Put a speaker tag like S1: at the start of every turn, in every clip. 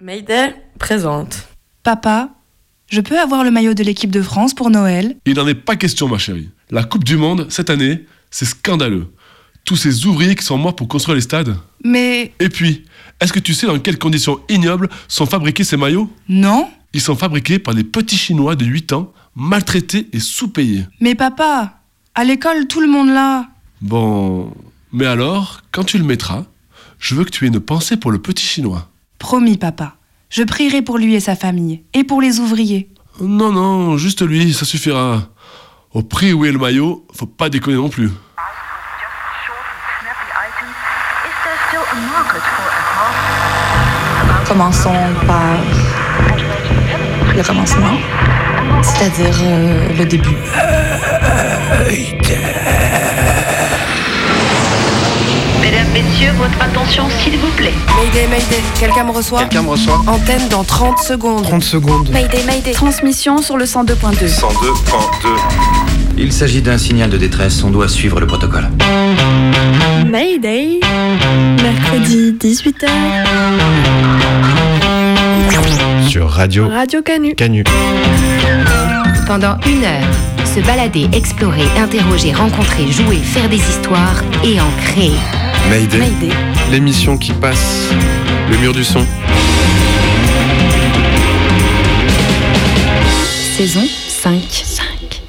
S1: Mayday présente.
S2: Papa, je peux avoir le maillot de l'équipe de France pour Noël?
S3: Il n'en est pas question, ma chérie. La Coupe du Monde, cette année, c'est scandaleux. Tous ces ouvriers qui sont morts pour construire les stades.
S2: Mais
S3: Et puis, est-ce que tu sais dans quelles conditions ignobles sont fabriqués ces maillots?
S2: Non
S3: Ils sont fabriqués par des petits Chinois de 8 ans, maltraités et sous-payés.
S2: Mais papa, à l'école, tout le monde l'a.
S3: Bon, mais alors, quand tu le mettras, je veux que tu aies une pensée pour le petit Chinois.
S2: Promis, papa. Je prierai pour lui et sa famille, et pour les ouvriers.
S3: Non, non, juste lui, ça suffira. Au prix où est le maillot, faut pas déconner non plus.
S4: Commençons par le commencement, c'est-à-dire euh, le début.
S5: Mesdames, Messieurs, votre attention s'il vous plaît.
S1: Mayday, Mayday, quelqu'un me reçoit
S6: Quelqu'un me reçoit
S1: Antenne dans 30 secondes.
S6: 30 secondes.
S7: Mayday, Mayday. Transmission sur le 102.2.
S6: 102.2.
S8: Il s'agit d'un signal de détresse, on doit suivre le protocole.
S7: Mayday. Mercredi 18h.
S9: sur Radio
S7: Radio Canu.
S9: Canu.
S10: Pendant une heure, se balader, explorer, interroger, rencontrer, jouer, faire des histoires et en créer.
S9: Mayday,
S7: Mayday.
S9: l'émission qui passe le mur du son.
S10: Saison 5. 5.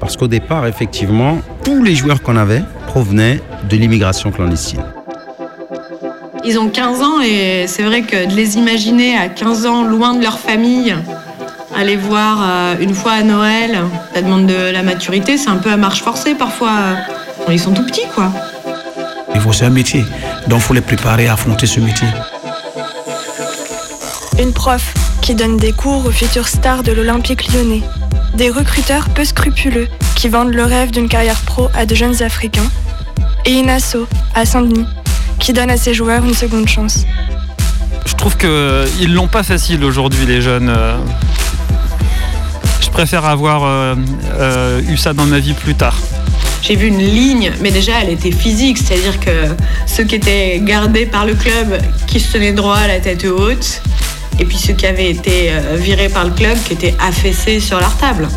S11: Parce qu'au départ, effectivement, tous les joueurs qu'on avait provenaient de l'immigration clandestine.
S12: Ils ont 15 ans et c'est vrai que de les imaginer à 15 ans loin de leur famille, aller voir euh, une fois à Noël, ça demande de la maturité, c'est un peu à marche forcée parfois. Ils sont tout petits quoi.
S13: Il faut c'est un métier, donc il faut les préparer à affronter ce métier.
S7: Une prof qui donne des cours aux futures stars de l'Olympique lyonnais. Des recruteurs peu scrupuleux qui vendent le rêve d'une carrière pro à de jeunes Africains. Et une asso à Saint-Denis qui donne à ses joueurs une seconde chance.
S14: Je trouve qu'ils l'ont pas facile aujourd'hui, les jeunes. Je préfère avoir euh, euh, eu ça dans ma vie plus tard.
S12: J'ai vu une ligne, mais déjà elle était physique, c'est-à-dire que ceux qui étaient gardés par le club, qui se tenaient droit, la tête haute, et puis ceux qui avaient été euh, virés par le club, qui étaient affaissés sur leur table.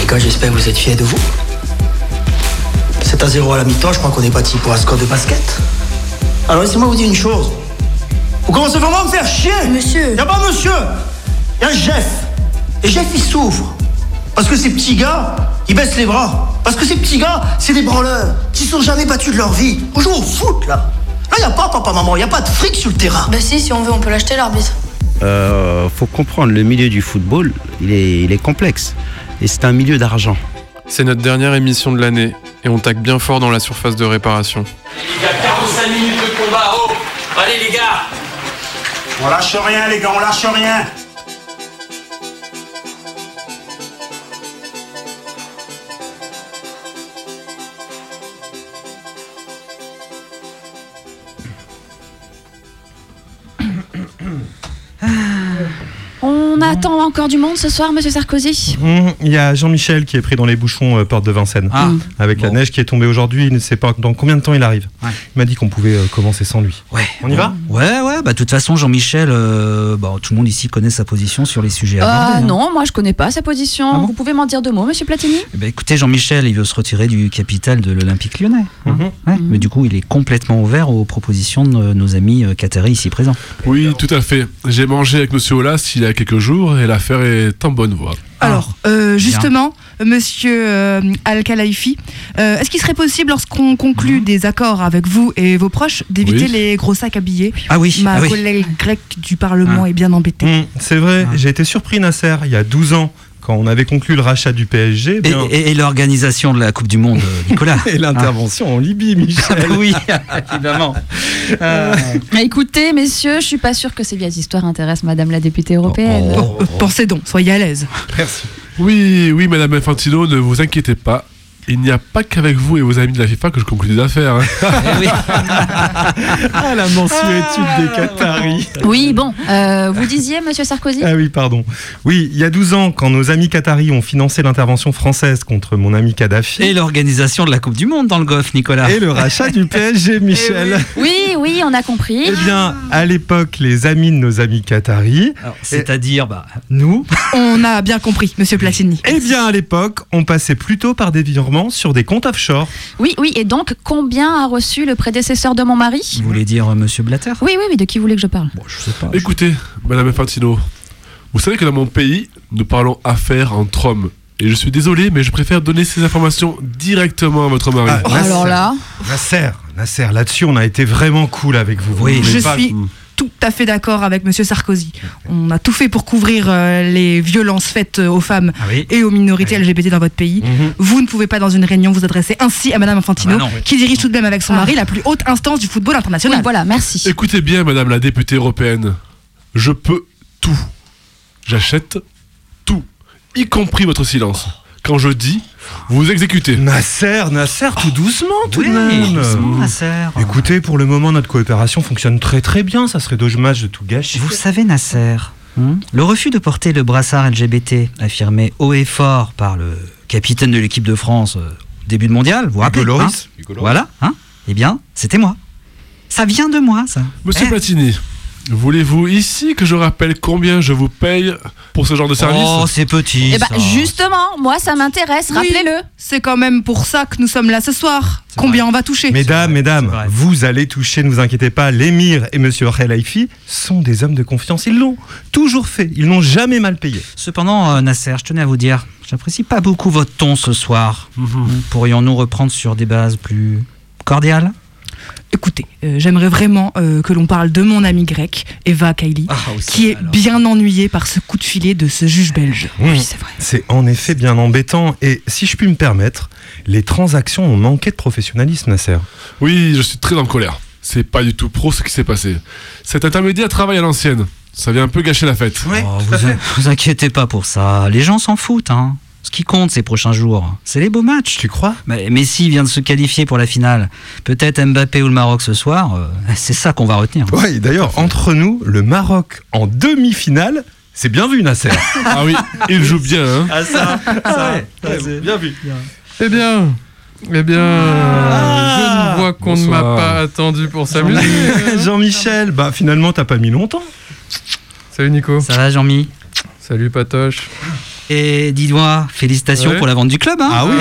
S15: Les gars, j'espère que vous êtes fiers de vous. 7 à 0 à la mi-temps, je crois qu'on est parti pour un score de basket. Alors laissez-moi vous dire une chose. Vous commencez vraiment à me faire chier
S4: Monsieur.
S15: Y a pas monsieur Y a Jeff. Et Jeff, il souffre. Parce que ces petits gars, ils baissent les bras. Parce que ces petits gars, c'est des branleurs qui sont jamais battus de leur vie. On joue au foot, là. Là, y a pas papa, maman, y a pas de fric sur le terrain.
S4: Bah si, si on veut, on peut l'acheter l'arbitre.
S11: Euh, faut comprendre, le milieu du football, il est, il est complexe. Et c'est un milieu d'argent.
S9: C'est notre dernière émission de l'année et on tacle bien fort dans la surface de réparation.
S16: Il y a 45 minutes de combat, oh Allez les gars
S13: On lâche rien, les gars, on lâche rien.
S7: Attend encore du monde ce soir, monsieur Sarkozy
S17: Mmh, Il y a Jean-Michel qui est pris dans les bouchons euh, porte de Vincennes.
S6: Ah,
S17: avec la neige qui est tombée aujourd'hui, il ne sait pas dans combien de temps il arrive.
S6: Ouais.
S17: Il m'a dit qu'on pouvait euh, commencer sans lui.
S6: Ouais.
S17: On y va
S6: Ouais, ouais, bah de toute façon, Jean-Michel, euh, bah, tout le monde ici connaît sa position sur les sujets
S7: Euh,
S6: abordés. hein.
S7: non, moi je connais pas sa position.
S6: Ah bon
S7: Vous pouvez m'en dire deux mots, monsieur Platini
S6: Eh ben, écoutez, Jean-Michel, il veut se retirer du capital de l'Olympique lyonnais. hein.
S17: Mhm.
S6: Ouais, Mais du coup, il est complètement ouvert aux propositions de nos- nos amis euh, qataris ici présents.
S3: Oui, tout à fait. J'ai mangé avec Monsieur Olas il y a quelques jours et l'affaire est en bonne voie.
S2: Alors, euh, justement, monsieur euh, Al-Khelaifi, euh, est-ce qu'il serait possible, lorsqu'on conclut des accords avec vous et vos proches, d'éviter
S3: Oui.
S2: les gros sacs à billets?
S6: Ah oui,
S2: Ma
S6: ah oui.
S2: collègue grecque du Parlement
S6: Ah.
S2: est bien embêtée.
S17: Mmh, c'est vrai, j'ai été surpris, Nasser, il y a 12 ans, quand on avait conclu le rachat du PSG.
S6: Et,
S17: bien-
S6: et- et l'organisation de la Coupe du Monde, Nicolas.
S17: et l'intervention en Libye,
S6: Ah
S17: Michel.
S6: bah oui, évidemment. Euh,
S7: Écoutez, messieurs, je suis pas sûre que ces vieilles histoires intéressent madame la députée européenne.
S2: Oh, euh, pensez donc, soyez à l'aise.
S17: Merci.
S3: Oui, oui, Madame Infantino, ne vous inquiétez pas. Il n'y a pas qu'avec vous et vos amis de la FIFA que je conclue des affaires. hein.
S17: Ah, la mensuétude des Qataris.
S18: Oui, bon, euh, vous disiez, monsieur Sarkozy?
S17: Ah oui, pardon. Oui, il y a 12 ans, quand nos amis qataris ont financé l'intervention française contre mon ami Kadhafi.
S6: Et l'organisation de la Coupe du Monde dans le Golfe, Nicolas.
S17: Et le rachat du PSG, Michel.
S18: Oui, oui, on a compris.
S17: Eh bien, à l'époque, les amis de nos amis qataris.
S6: C'est-à-dire, bah, nous.
S2: On a bien compris, monsieur Platini.
S17: Eh bien, à l'époque, on passait plutôt par des virements sur des comptes offshore.
S18: Oui, oui, et donc, combien a reçu le prédécesseur de mon mari?
S6: Vous voulez dire euh, monsieur Blatter?
S18: Oui, oui, mais de qui vous voulez que je parle?
S6: Je sais pas.
S3: Écoutez, Madame Infantino, vous savez que dans mon pays, nous parlons affaires entre hommes. Et je suis désolé, mais je préfère donner ces informations directement à votre mari.
S17: Ah, Nasser. Nasser, Nasser, là-dessus, on a été vraiment cool avec vous. Vous
S2: Je
S17: voulez pas-
S2: suis tout à fait d'accord avec monsieur Sarkozy. On a tout fait pour couvrir euh, les violences faites euh, aux femmes
S6: Ah oui.
S2: et aux minorités LGBT dans votre pays.
S17: Mhm.
S2: Vous ne pouvez pas, dans une réunion, vous adresser ainsi à madame Infantino,
S3: Ah bah non.
S2: qui dirige tout de même avec son mari la plus haute instance du football international.
S18: Oui, voilà, merci.
S3: Écoutez bien, Madame la députée européenne, je peux tout. J'achète tout, y compris votre silence. Quand je dis, vous exécutez.
S17: Nasser, Nasser, tout doucement, tout
S6: Oui,
S17: de même.
S6: doucement, Nasser.
S17: Écoutez, pour le moment, notre coopération fonctionne très très bien. Ça serait dommage de tout gâcher.
S6: Vous savez, Nasser, hein, le refus de porter le brassard LGBT, affirmé haut et fort par le capitaine de l'équipe de France euh, au début de mondial, vous rappelez
S17: Hugo
S6: hein. Voilà, hein Eh bien, c'était moi. Ça vient de moi, ça.
S3: Monsieur
S6: Eh.
S3: Platini, voulez-vous ici que je rappelle combien je vous paye pour ce genre de service?
S6: Oh, c'est petit.
S18: Eh ben, justement, moi, ça m'intéresse,
S2: Oui,
S18: rappelez-le.
S2: C'est quand même pour ça que nous sommes là ce soir. Combien on va toucher?
S17: Mesdames, mesdames, vous allez toucher, ne vous inquiétez pas. L'émir et Monsieur Khelaifi sont des hommes de confiance. Ils l'ont toujours fait. Ils n'ont jamais mal payé.
S6: Cependant, euh, Nasser, je tenais à vous dire, j'apprécie pas beaucoup votre ton ce soir. Pourrions-nous reprendre sur des bases plus cordiales?
S2: Écoutez, euh, j'aimerais vraiment euh, que l'on parle de mon ami grec, Eva Kaili, qui est bien ennuyée par ce coup de filet de ce juge belge.
S17: Oui, c'est vrai. C'est en effet bien embêtant. Et si je puis me permettre, les transactions ont manqué de professionnalisme, Nasser.
S3: Oui, je suis très en colère. C'est pas du tout pro ce qui s'est passé. Cet intermédiaire travaille à l'ancienne. Ça vient un peu gâcher la fête.
S6: Oh, vous, vous inquiétez pas pour ça. Les gens s'en foutent. Hein. Ce qui compte ces prochains jours, c'est les beaux matchs.
S17: Tu crois?
S6: Mais Messi vient de se qualifier pour la finale. Peut-être Mbappé ou le Maroc ce soir. euh, c'est ça qu'on va retenir.
S17: Ouais, d'ailleurs, entre nous, le Maroc en demi-finale, c'est bien vu, Nasser.
S3: ah oui, il joue bien. Hein.
S17: Ah ça, ça,
S6: ouais,
S17: bien vu.
S9: Eh bien, eh bien,
S17: Ah.
S9: je ne vois qu'on ne m'a pas attendu pour s'amuser.
S17: Jean-Michel, bah finalement, t'as pas mis longtemps.
S9: Salut Nico.
S6: Ça va, Jean-Mi?
S9: Salut Patoche.
S6: Et dis-moi, félicitations
S9: Ouais.
S6: pour la vente du club. Hein
S9: Ah oui,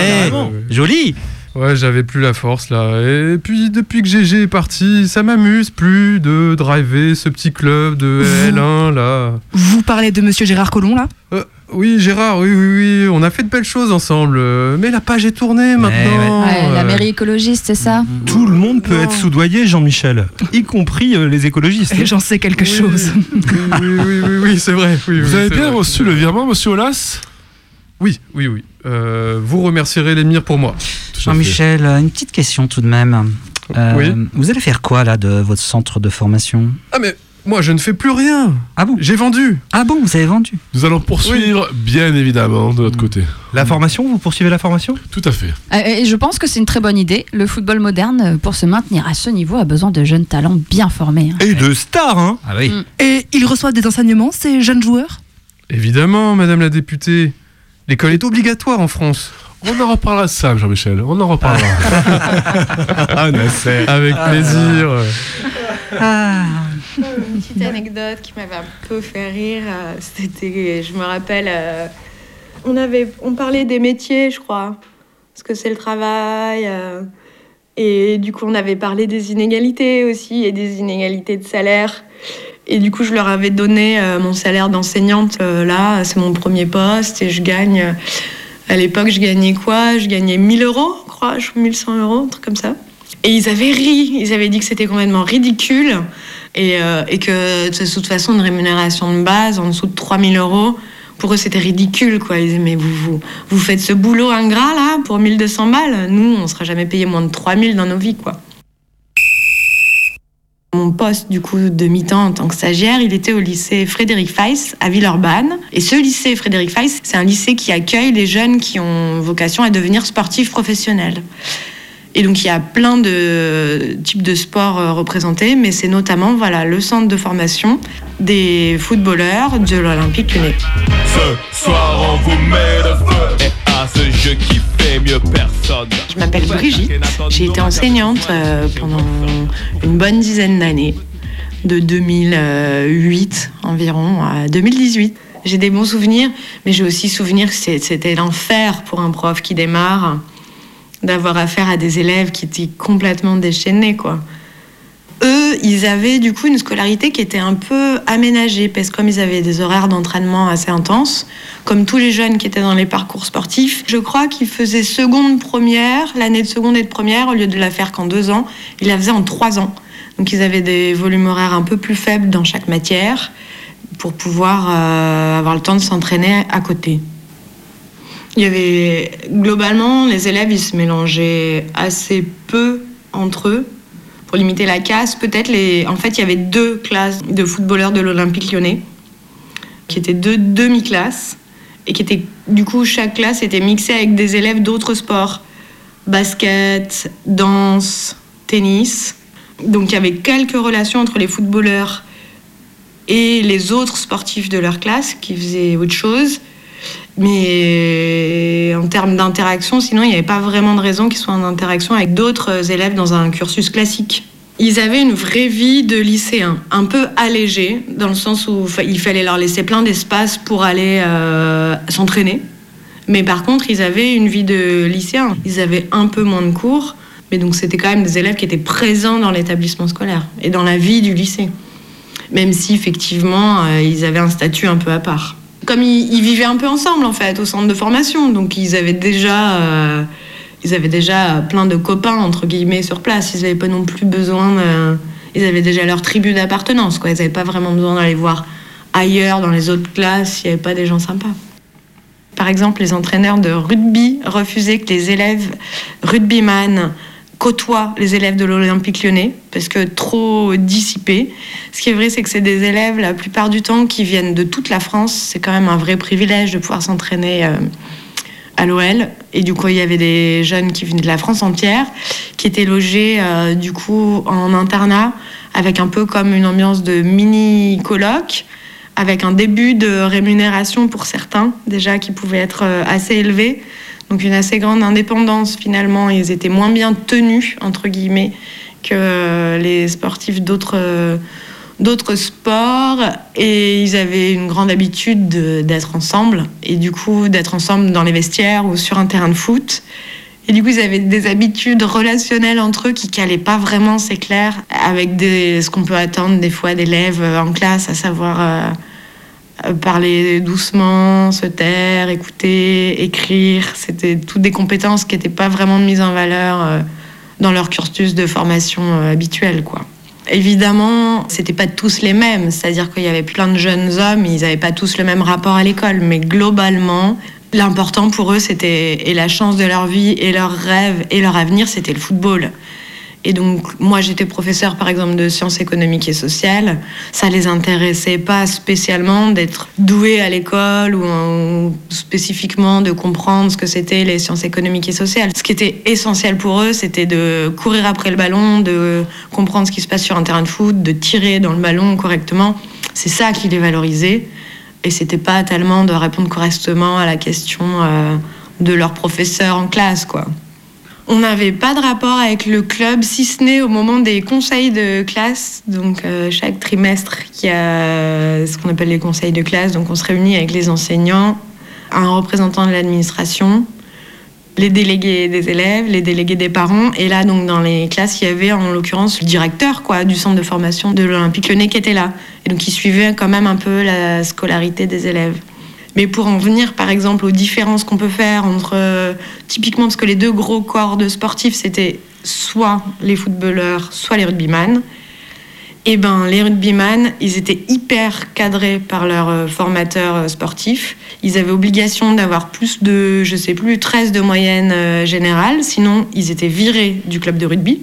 S6: Eh. Joli.
S9: Ouais, j'avais plus la force là. Et puis depuis que GG est parti, ça m'amuse plus de driver ce petit club de L1 là.
S2: Vous parlez de monsieur Gérard Collomb, là?
S9: Euh, oui, Gérard, oui, oui, oui, on a fait de belles choses ensemble. Mais la page est tournée maintenant.
S18: Ouais, la
S9: euh,
S18: mairie écologiste, c'est ça
S17: Tout le monde peut être soudoyé, Jean-Michel, y compris euh, les écologistes.
S2: Et J'en sais quelque chose.
S9: Oui, oui, oui, oui, oui, c'est vrai. oui,
S3: Vous
S9: oui,
S3: avez bien
S9: vrai.
S3: reçu le virement, monsieur Olas?
S9: Oui, oui, oui. Euh, vous remercierez l'émir pour moi.
S6: Jean-Michel, une petite question tout de même. Euh,
S9: Oui.
S6: Vous allez faire quoi là de votre centre de formation?
S9: Ah mais moi je ne fais plus rien.
S6: Ah bon
S9: J'ai vendu.
S6: Ah bon, vous avez vendu
S3: Nous allons poursuivre, bien évidemment, de notre côté.
S17: La formation, vous poursuivez la formation
S3: Tout à fait.
S18: Euh, Et je pense que c'est une très bonne idée. Le football moderne, euh, pour se maintenir à ce niveau, a besoin de jeunes talents bien formés. hein.
S17: Et de stars, hein
S6: Ah oui.
S2: Et ils reçoivent des enseignements, ces jeunes joueurs?
S9: Évidemment, madame la députée. L'école est obligatoire en France.
S3: On en reparlera de ça, Jean-Michel. On en reparlera.
S17: ah, Nasser.
S9: Avec plaisir.
S12: Une petite anecdote qui m'avait un peu fait rire, euh, c'était, je me rappelle, euh, on avait, on parlait des métiers, je crois, ce que c'est le travail, euh, et du coup on avait parlé des inégalités aussi et des inégalités de salaire. Et du coup, je leur avais donné euh, mon salaire d'enseignante. là, c'est mon premier poste et je gagne. à l'époque, je gagnais quoi? Je gagnais 1000 euros, je crois, je 1100 euros, un truc comme ça. Et ils avaient ri, ils avaient dit que c'était complètement ridicule et, euh, que de toute façon, une rémunération de base en dessous de 3000 euros, pour eux, c'était ridicule. Quoi. Ils disaient, mais vous, vous, vous faites ce boulot ingrat là pour 1200 balles Nous, on sera jamais payé moins de 3000 dans nos vies. quoi. Mon poste du coup de mi-temps en tant que stagiaire, il était au lycée Frédéric Feiss à Villeurbanne. Et ce lycée Frédéric Feiss, c'est un lycée qui accueille les jeunes qui ont vocation à devenir sportifs professionnels. Et donc il y a plein de types de sports euh, représentés, mais c'est notamment voilà le centre de formation des footballeurs de l'Olympique Lyonnais.
S19: Ce soir on vous met le feu et à ce jeu qui fait mieux personne.
S12: Je m'appelle Brigitte, j'ai été enseignante euh, pendant une bonne dizaine d'années, de 2008 environ à 2018. J'ai des bons souvenirs, mais j'ai aussi souvenir que c'était l'enfer pour un prof qui démarre d'avoir affaire à des élèves qui étaient complètement déchaînés, quoi. Eux, ils avaient du coup une scolarité qui était un peu aménagée, parce que comme ils avaient des horaires d'entraînement assez intenses, comme tous les jeunes qui étaient dans les parcours sportifs, je crois qu'ils faisaient seconde première, l'année de seconde et de première, au lieu de la faire qu'en deux ans, ils la faisaient en trois ans. Donc ils avaient des volumes horaires un peu plus faibles dans chaque matière, pour pouvoir euh, avoir le temps de s'entraîner à côté. Il y avait globalement les élèves, ils se mélangeaient assez peu entre eux pour limiter la casse. Peut-être les, en fait, il y avait deux classes de footballeurs de l'Olympique Lyonnais qui étaient deux demi-classes et qui étaient du coup chaque classe était mixée avec des élèves d'autres sports, basket, danse, tennis. Donc il y avait quelques relations entre les footballeurs et les autres sportifs de leur classe qui faisaient autre chose. Mais en termes d'interaction, sinon, il n'y avait pas vraiment de raison qu'ils soient en interaction avec d'autres élèves dans un cursus classique. Ils avaient une vraie vie de lycéens, un peu allégée, dans le sens où il fallait leur laisser plein d'espace pour aller euh, s'entraîner. Mais par contre, ils avaient une vie de lycéens. Ils avaient un peu moins de cours, mais donc c'était quand même des élèves qui étaient présents dans l'établissement scolaire et dans la vie du lycée. Même si effectivement, euh, ils avaient un statut un peu à part. Comme ils, vivaient un peu ensemble en fait au centre de formation, donc ils avaient déjà, euh, ils avaient déjà plein de copains entre guillemets sur place. Ils n'avaient pas non plus besoin. Ils avaient déjà leur tribu d'appartenance, quoi. Ils n'avaient pas vraiment besoin d'aller voir ailleurs dans les autres classes. Il n'y avait pas des gens sympas. Par exemple, les entraîneurs de rugby refusaient que les élèves rugbyman côtoient les élèves de l'Olympique lyonnais parce que trop dissipés. Ce qui est vrai, c'est que c'est des élèves la plupart du temps qui viennent de toute la France. C'est quand même un vrai privilège de pouvoir s'entraîner euh, à l'OL. Et du coup, il y avait des jeunes qui venaient de la France entière, qui étaient logés euh, du coup en internat avec un peu comme une ambiance de mini colloque avec un début de rémunération pour certains, déjà qui pouvait être euh, assez élevé. Donc une assez grande indépendance finalement. Ils étaient moins bien tenus, entre guillemets, que euh, les sportifs d'autres euh, d'autres sports. Et ils avaient une grande habitude de- d'être ensemble. Et du coup, d'être ensemble dans les vestiaires ou sur un terrain de foot. Et du coup, ils avaient des habitudes relationnelles entre eux qui calaient pas vraiment, c'est clair, avec ce qu'on peut attendre des fois d'élèves euh, en classe, à savoir parler doucement, se taire, écouter, écrire. C'était toutes des compétences qui n'étaient pas vraiment mises en valeur euh, dans leur cursus de formation euh, habituel, quoi. Évidemment, c'était pas tous les mêmes, c'est-à-dire qu'il y avait plein de jeunes hommes, ils n'avaient pas tous le même rapport à l'école, mais globalement, l'important pour eux, c'était et la chance de leur vie, et leur rêve, et leur avenir, c'était le football. Et donc, moi, j'étais professeur, par exemple, de sciences économiques et sociales. Ça les intéressait pas spécialement d'être doué à l'école ou en- spécifiquement de comprendre ce que c'était les sciences économiques et sociales. Ce qui était essentiel pour eux, c'était de courir après le ballon, de comprendre ce qui se passe sur un terrain de foot, de tirer dans le ballon correctement. C'est ça qui les valorisait. Et c'était pas tellement de répondre correctement à la question euh, de leur professeur en classe, quoi. On n'avait pas de rapport avec le club, si ce n'est au moment des conseils de classe. Donc, euh, chaque trimestre, il y a ce qu'on appelle les conseils de classe. Donc, on se réunit avec les enseignants, un représentant de l'administration, les délégués des élèves, les délégués des parents. Et là, donc, dans les classes, il y avait en l'occurrence le directeur quoi, du centre de formation de l'Olympique Lyonnais qui était là. Et donc, il suivait quand même un peu la scolarité des élèves. Mais pour en venir, par exemple, aux différences qu'on peut faire entre, euh, typiquement, parce que les deux gros corps de sportifs, c'était soit les footballeurs, soit les rugbyman. Et ben, les rugbyman, ils étaient hyper cadrés par leurs euh, formateurs euh, sportifs. Ils avaient obligation d'avoir plus de, je sais plus, 13 de moyenne générale, sinon ils étaient virés du club de rugby.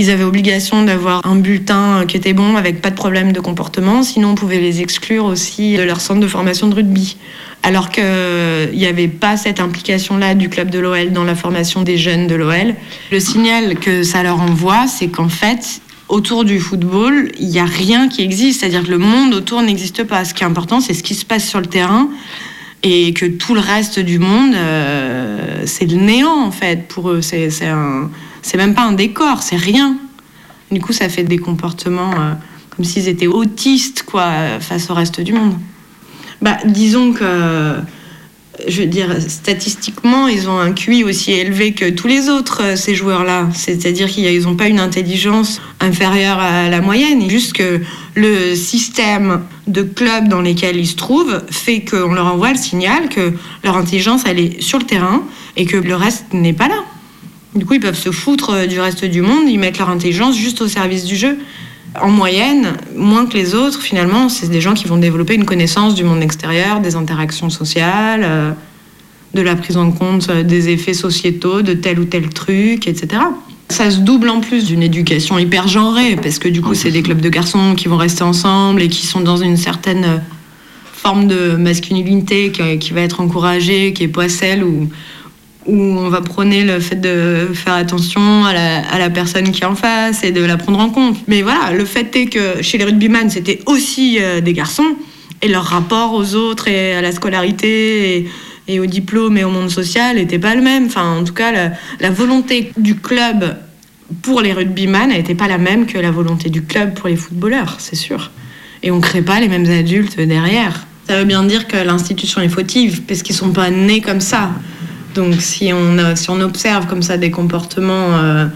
S12: Ils avaient obligation d'avoir un bulletin qui était bon avec pas de problème de comportement, sinon on pouvait les exclure aussi de leur centre de formation de rugby. Alors qu'il n'y avait pas cette implication-là du club de l'OL dans la formation des jeunes de l'OL. Le signal que ça leur envoie, c'est qu'en fait, autour du football, il n'y a rien qui existe. C'est-à-dire que le monde autour n'existe pas. Ce qui est important, c'est ce qui se passe sur le terrain et que tout le reste du monde, euh, c'est le néant en fait pour eux. C'est un- c'est même pas un décor, c'est rien. Du coup, ça fait des comportements euh, comme s'ils étaient autistes quoi euh, face au reste du monde. Bah, disons que, je veux dire, statistiquement, ils ont un QI aussi élevé que tous les autres, euh, ces joueurs-là. C'est-à-dire qu'ils n'ont pas une intelligence inférieure à la moyenne. Juste que le système de clubs dans lesquels ils se trouvent fait qu'on leur envoie le signal que leur intelligence, elle est sur le terrain et que le reste n'est pas là. Du coup, ils peuvent se foutre euh, du reste du monde, ils mettent leur intelligence juste au service du jeu. En moyenne, moins que les autres, finalement, c'est des gens qui vont développer une connaissance du monde extérieur, des interactions sociales, euh, de la prise en compte euh, des effets sociétaux de tel ou tel truc, etc. Ça se double en plus d'une éducation hyper genrée, parce que du coup, c'est des clubs de garçons qui vont rester ensemble et qui sont dans une certaine forme de masculinité qui, va être encouragée, qui est pas celle où on va prôner le fait de faire attention à la, personne qui est en face et de la prendre en compte. Mais voilà, le fait est que chez les rugbyman, c'était aussi euh, des garçons et leur rapport aux autres et à la scolarité et, au diplôme et au monde social n'était pas le même. Enfin, en tout cas, la, la volonté du club pour les rugbyman n'était pas la même que la volonté du club pour les footballeurs, c'est sûr. Et on ne crée pas les mêmes adultes derrière. Ça veut bien dire que l'institution est fautive, parce qu'ils sont pas nés comme ça. Donc si on, observe comme ça des comportements euh,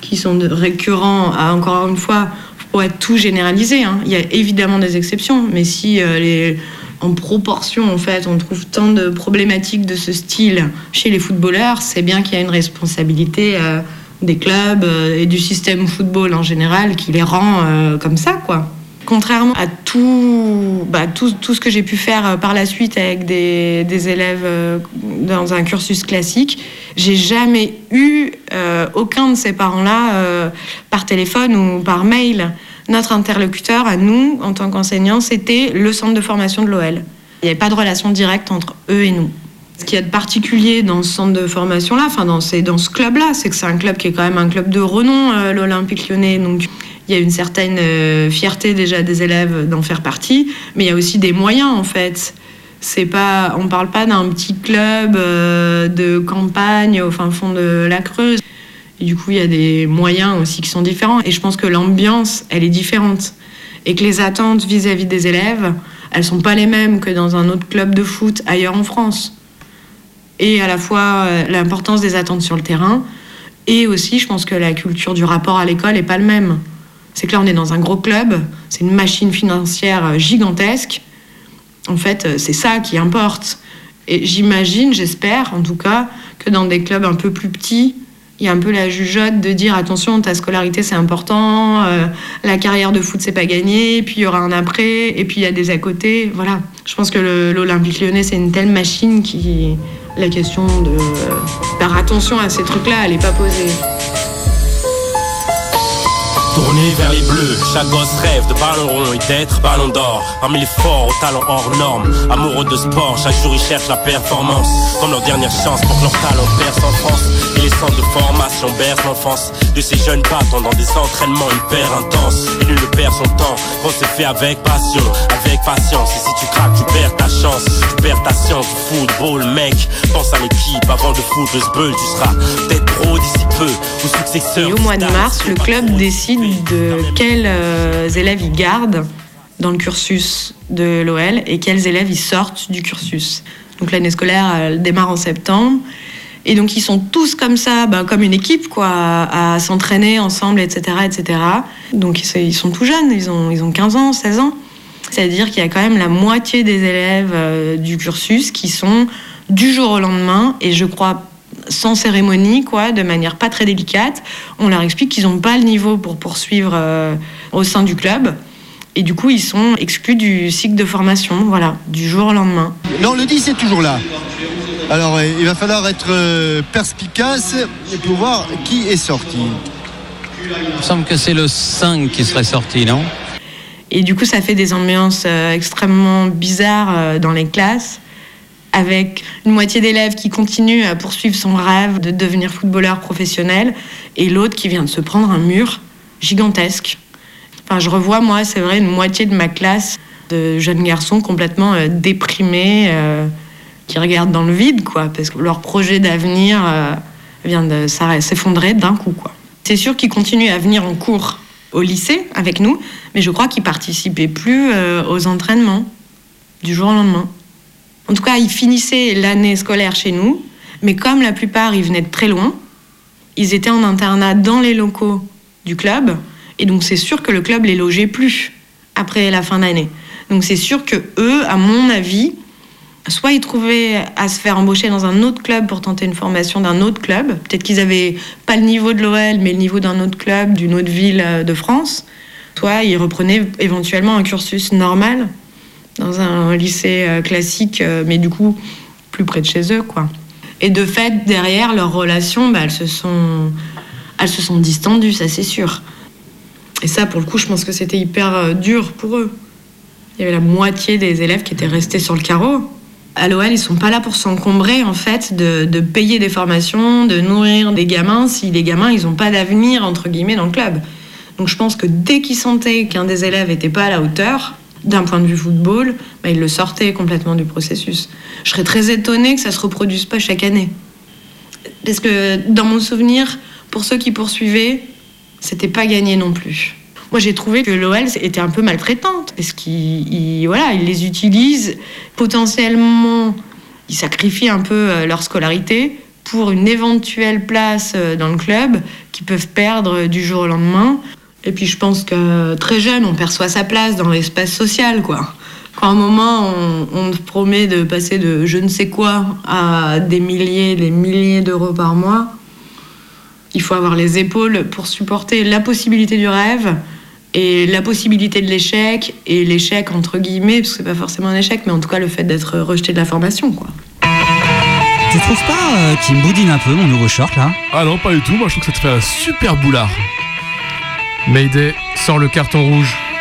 S12: qui sont récurrents, encore une fois, pour être tout généralisé, hein, il y a évidemment des exceptions, mais si euh, en proportion, en fait, on trouve tant de problématiques de ce style chez les footballeurs, c'est bien qu'il y a une responsabilité euh, des clubs et du système football en général qui les rend comme ça, quoi. Contrairement à tout, bah, tout, tout ce que j'ai pu faire euh, par la suite avec des, élèves euh, dans un cursus classique, j'ai jamais eu euh, aucun de ces parents-là par téléphone ou par mail. Notre interlocuteur à nous, en tant qu'enseignants, c'était le centre de formation de l'OL. Il n'y avait pas de relation directe entre eux et nous. Ce qu'il y a de particulier dans ce centre de formation-là, enfin dans, ce club-là, c'est que c'est un club qui est quand même un club de renom, l'Olympique lyonnais. Il y a une certaine euh, fierté déjà des élèves d'en faire partie, mais il y a aussi des moyens en fait. C'est pas, on parle pas d'un petit club euh, de campagne au fin fond de la Creuse. Du coup, il y a des moyens aussi qui sont différents. Et je pense que l'ambiance, elle est différente. Et que les attentes vis-à-vis des élèves, elles sont pas les mêmes que dans un autre club de foot ailleurs en France. Et à la fois euh, l'importance des attentes sur le terrain, et aussi, je pense que la culture du rapport à l'école est pas le même. C'est que là, on est dans un gros club, c'est une machine financière euh, gigantesque. En fait, euh, c'est ça qui importe. Et j'imagine, j'espère en tout cas, que dans des clubs un peu plus petits, il y a un peu la jugeote de dire attention, ta scolarité c'est important, euh, la carrière de foot c'est pas gagné, puis il y aura un après, et puis il y a des à côté. Voilà. Je pense que l'Olympique lyonnais c'est une telle machine qui. La question de faire attention à ces trucs-là, elle est pas posée.
S20: Tourné vers les bleus, chaque gosse rêve de ballon rond et d'être ballon d'or. Parmi les forts aux talents hors normes, amoureux de sport, chaque jour ils cherchent la performance. Comme leur dernière chance pour que leur talent perce en France. Et les centres de formation bercent l'enfance de ces jeunes battants dans des entraînements hyper intenses. Et nul ne perd son temps, quand c'est fait avec passion, avec patience. Et si tu craques, tu perds ta chance, tu perds ta science football, mec. Pense à l'équipe avant de foutre le sbeul, tu seras peut-être pro d'ici peu.
S12: Et au mois de mars, le club décide de quels euh, élèves il garde dans le cursus de l'OL et quels élèves ils sortent du cursus. Donc l'année scolaire elle démarre en septembre. Et donc ils sont tous comme ça, bah, comme une équipe, quoi, à, à s'entraîner ensemble, etc., etc. Donc ils sont- ils sont tout jeunes, ils ont, ils ont 15 ans, 16 ans. C'est-à-dire qu'il y a quand même la moitié des élèves euh, du cursus qui sont du jour au lendemain, et je crois sans cérémonie, quoi, de manière pas très délicate. On leur explique qu'ils n'ont pas le niveau pour poursuivre euh, au sein du club. Et du coup, ils sont exclus du cycle de formation, voilà, du jour au lendemain.
S21: Non, le 10 est toujours là. Alors, euh, il va falloir être euh, perspicace pour voir qui est sorti.
S22: Il me semble que c'est le 5 qui serait sorti, non?
S12: Et du coup, ça fait des ambiances extrêmement bizarres dans les classes, avec une moitié d'élèves qui continuent à poursuivre son rêve de devenir footballeur professionnel, et l'autre qui vient de se prendre un mur gigantesque. Enfin, je revois, moi, c'est vrai, une moitié de ma classe de jeunes garçons complètement euh, déprimés, euh, qui regardent dans le vide, quoi, parce que leur projet d'avenir euh, vient de s'effondrer d'un coup, quoi. C'est sûr qu'ils continuent à venir en cours au lycée avec nous, mais je crois qu'ils participaient plus aux entraînements du jour au lendemain. En tout cas, ils finissaient l'année scolaire chez nous, mais comme la plupart, ils venaient de très loin, ils étaient en internat dans les locaux du club, et donc c'est sûr que le club les logeait plus après la fin d'année. Donc c'est sûr que eux, à mon avis, soit ils trouvaient à se faire embaucher dans un autre club pour tenter une formation d'un autre club. Peut-être qu'ils avaient pas le niveau de l'OL, mais le niveau d'un autre club, d'une autre ville euh, de France. Soit ils reprenaient éventuellement un cursus normal dans un lycée euh, classique, euh, mais du coup plus près de chez eux, quoi. Et de fait, derrière leurs relations, bah, elles se sont, elles se sont distendues, ça c'est sûr. Et ça, pour le coup, je pense que c'était hyper euh, dur pour eux. Il y avait la moitié des élèves qui étaient restés sur le carreau. À l'OL, ils sont pas là pour s'encombrer, en fait, de, de payer des formations, de nourrir des gamins, si les gamins, ils n'ont pas d'avenir, entre guillemets, dans le club. Donc je pense que dès qu'ils sentaient qu'un des élèves n'était pas à la hauteur, d'un point de vue football, bah, ils le sortaient complètement du processus. Je serais très étonnée que ça se reproduise pas chaque année. Parce que dans mon souvenir, pour ceux qui poursuivaient, c'était pas gagné non plus. Moi, j'ai trouvé que l'OL était un peu maltraitante parce qu'ils ils- voilà, ils les utilisent potentiellement, ils sacrifient un peu euh, leur scolarité pour une éventuelle place euh, dans le club qu'ils peuvent perdre du jour au lendemain. Et puis, je pense que très jeune, on perçoit sa place dans l'espace social, quoi. Quand à un moment, on, on te promet de passer de je ne sais quoi à des milliers, des milliers d'euros par mois, il faut avoir les épaules pour supporter la possibilité du rêve et la possibilité de l'échec et l'échec entre guillemets parce que c'est pas forcément un échec mais en tout cas le fait d'être rejeté de la formation quoi.
S6: Tu trouves pas euh, qu'il me boudine un peu mon nouveau short là?
S3: Ah non, pas du tout. Moi, je trouve que ça te fait un super boulard.
S9: Mayday, sors le carton rouge.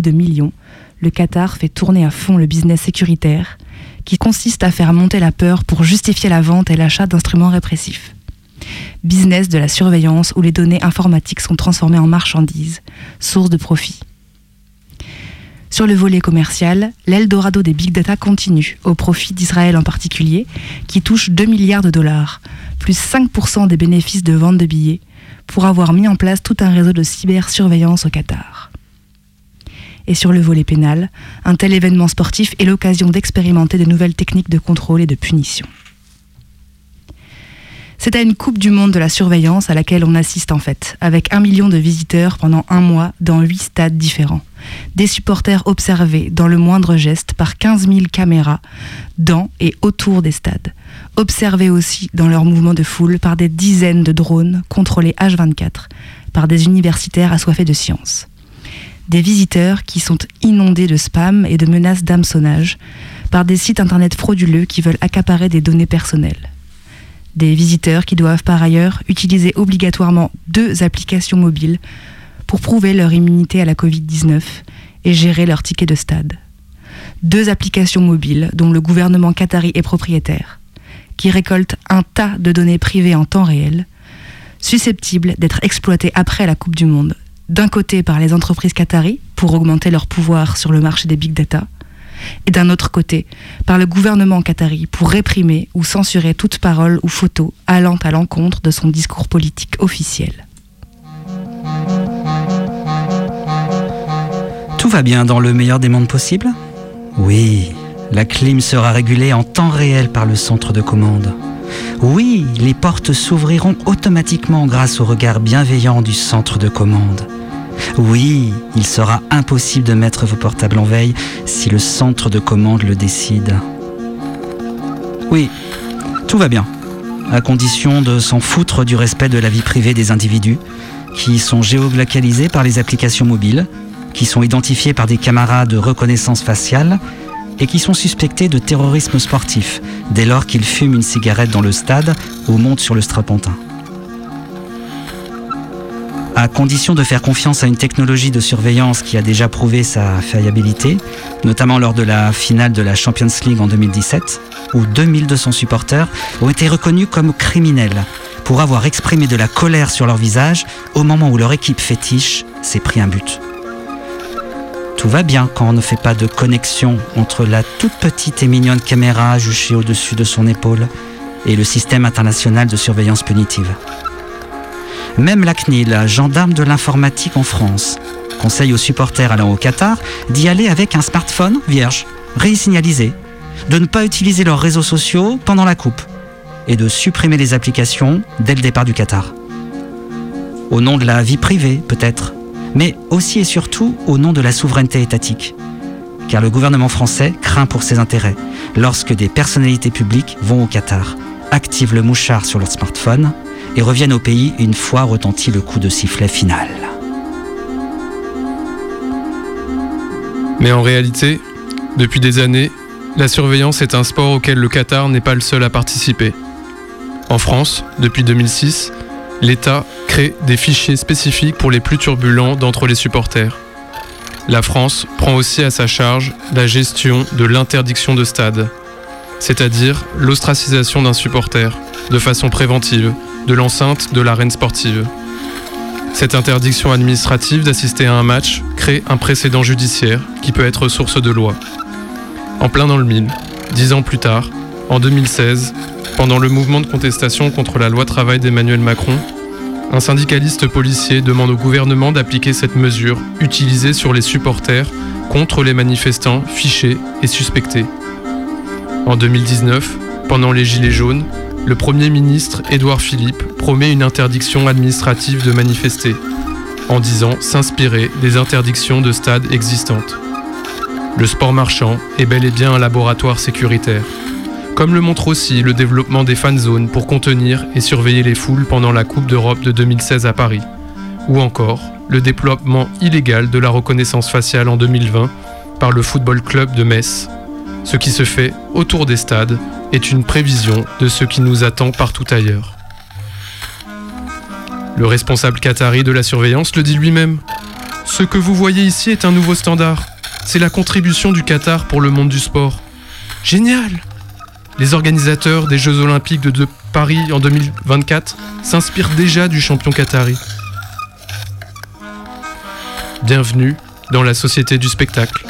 S2: De millions, le Qatar fait tourner à fond le business sécuritaire, qui consiste à faire monter la peur pour justifier la vente et l'achat d'instruments répressifs. Business de la surveillance où les données informatiques sont transformées en marchandises, source de profit. Sur le volet commercial, l'Eldorado des big data continue, au profit d'Israël en particulier, qui touche 2 milliards de dollars, plus 5% des bénéfices de vente de billets, pour avoir mis en place tout un réseau de cybersurveillance au Qatar. Et sur le volet pénal, un tel événement sportif est l'occasion d'expérimenter de nouvelles techniques de contrôle et de punition. C'est à une Coupe du Monde de la surveillance à laquelle on assiste en fait, avec un million de visiteurs pendant un mois dans huit stades différents. Des supporters observés dans le moindre geste par 15 000 caméras dans et autour des stades. Observés aussi dans leurs mouvements de foule par des dizaines de drones contrôlés H24 par des universitaires assoiffés de science. Des visiteurs qui sont inondés de spam et de menaces d'hameçonnage par des sites internet frauduleux qui veulent accaparer des données personnelles des visiteurs qui doivent par ailleurs utiliser obligatoirement deux applications mobiles pour prouver leur immunité à la Covid-19 et gérer leur ticket de stade. Deux applications mobiles dont le gouvernement qatari est propriétaire, qui récoltent un tas de données privées en temps réel, susceptibles d'être exploitées après la Coupe du Monde, d'un côté par les entreprises qataries pour augmenter leur pouvoir sur le marché des big data, et d'un autre côté, par le gouvernement qatari pour réprimer ou censurer toute parole ou photo allant à l'encontre de son discours politique officiel.
S6: Tout va bien dans le meilleur des mondes possibles? Oui, la clim sera régulée en temps réel par le centre de commande. Oui, les portes s'ouvriront automatiquement grâce au regard bienveillant du centre de commande. Oui, il sera impossible de mettre vos portables en veille si le centre de commande le décide. Oui, tout va bien, à condition de s'en foutre du respect de la vie privée des individus, qui sont géolocalisés par les applications mobiles, qui sont identifiés par des camarades de reconnaissance faciale et qui sont suspectés de terrorisme sportif dès lors qu'ils fument une cigarette dans le stade ou montent sur le strapontin à condition de faire confiance à une technologie de surveillance qui a déjà prouvé sa faillibilité, notamment lors de la finale de la Champions League en 2017, où 2200 supporters ont été reconnus comme criminels pour avoir exprimé de la colère sur leur visage au moment où leur équipe fétiche s'est pris un but. Tout va bien quand on ne fait pas de connexion entre la toute petite et mignonne caméra juchée au-dessus de son épaule et le système international de surveillance punitive. Même la CNIL, gendarme de l'informatique en France, conseille aux supporters allant au Qatar d'y aller avec un smartphone vierge, résignalisé, de ne pas utiliser leurs réseaux sociaux pendant la coupe et de supprimer les applications dès le départ du Qatar. Au nom de la vie privée, peut-être, mais aussi et surtout au nom de la souveraineté étatique. Car le gouvernement français craint pour ses intérêts lorsque des personnalités publiques vont au Qatar, activent le mouchard sur leur smartphone et reviennent au pays une fois retenti le coup de sifflet final.
S9: Mais en réalité, depuis des années, la surveillance est un sport auquel le Qatar n'est pas le seul à participer. En France, depuis 2006, l'État crée des fichiers spécifiques pour les plus turbulents d'entre les supporters. La France prend aussi à sa charge la gestion de l'interdiction de stade, c'est-à-dire l'ostracisation d'un supporter, de façon préventive, de l'enceinte de l'arène sportive. Cette interdiction administrative d'assister à un match crée un précédent judiciaire qui peut être source de loi. En plein dans le mille, dix ans plus tard, en 2016, pendant le mouvement de contestation contre la loi travail d'Emmanuel Macron, un syndicaliste policier demande au gouvernement d'appliquer cette mesure utilisée sur les supporters contre les manifestants fichés et suspectés. En 2019, pendant les Gilets jaunes, le Premier ministre Édouard Philippe promet une interdiction administrative de manifester, en disant s'inspirer des interdictions de stades existantes. Le sport marchand est bel et bien un laboratoire sécuritaire, comme le montre aussi le développement des fan zones pour contenir et surveiller les foules pendant la Coupe d'Europe de 2016 à Paris, ou encore le déploiement illégal de la reconnaissance faciale en 2020 par le Football Club de Metz. Ce qui se fait autour des stades est une prévision de ce qui nous attend partout ailleurs. Le responsable qatari de la surveillance le dit lui-même. Ce que vous voyez ici est un nouveau standard. C'est la contribution du Qatar pour le monde du sport. Génial Les organisateurs des Jeux Olympiques de, Paris en 2024 s'inspirent déjà du champion qatari. Bienvenue dans la société du spectacle.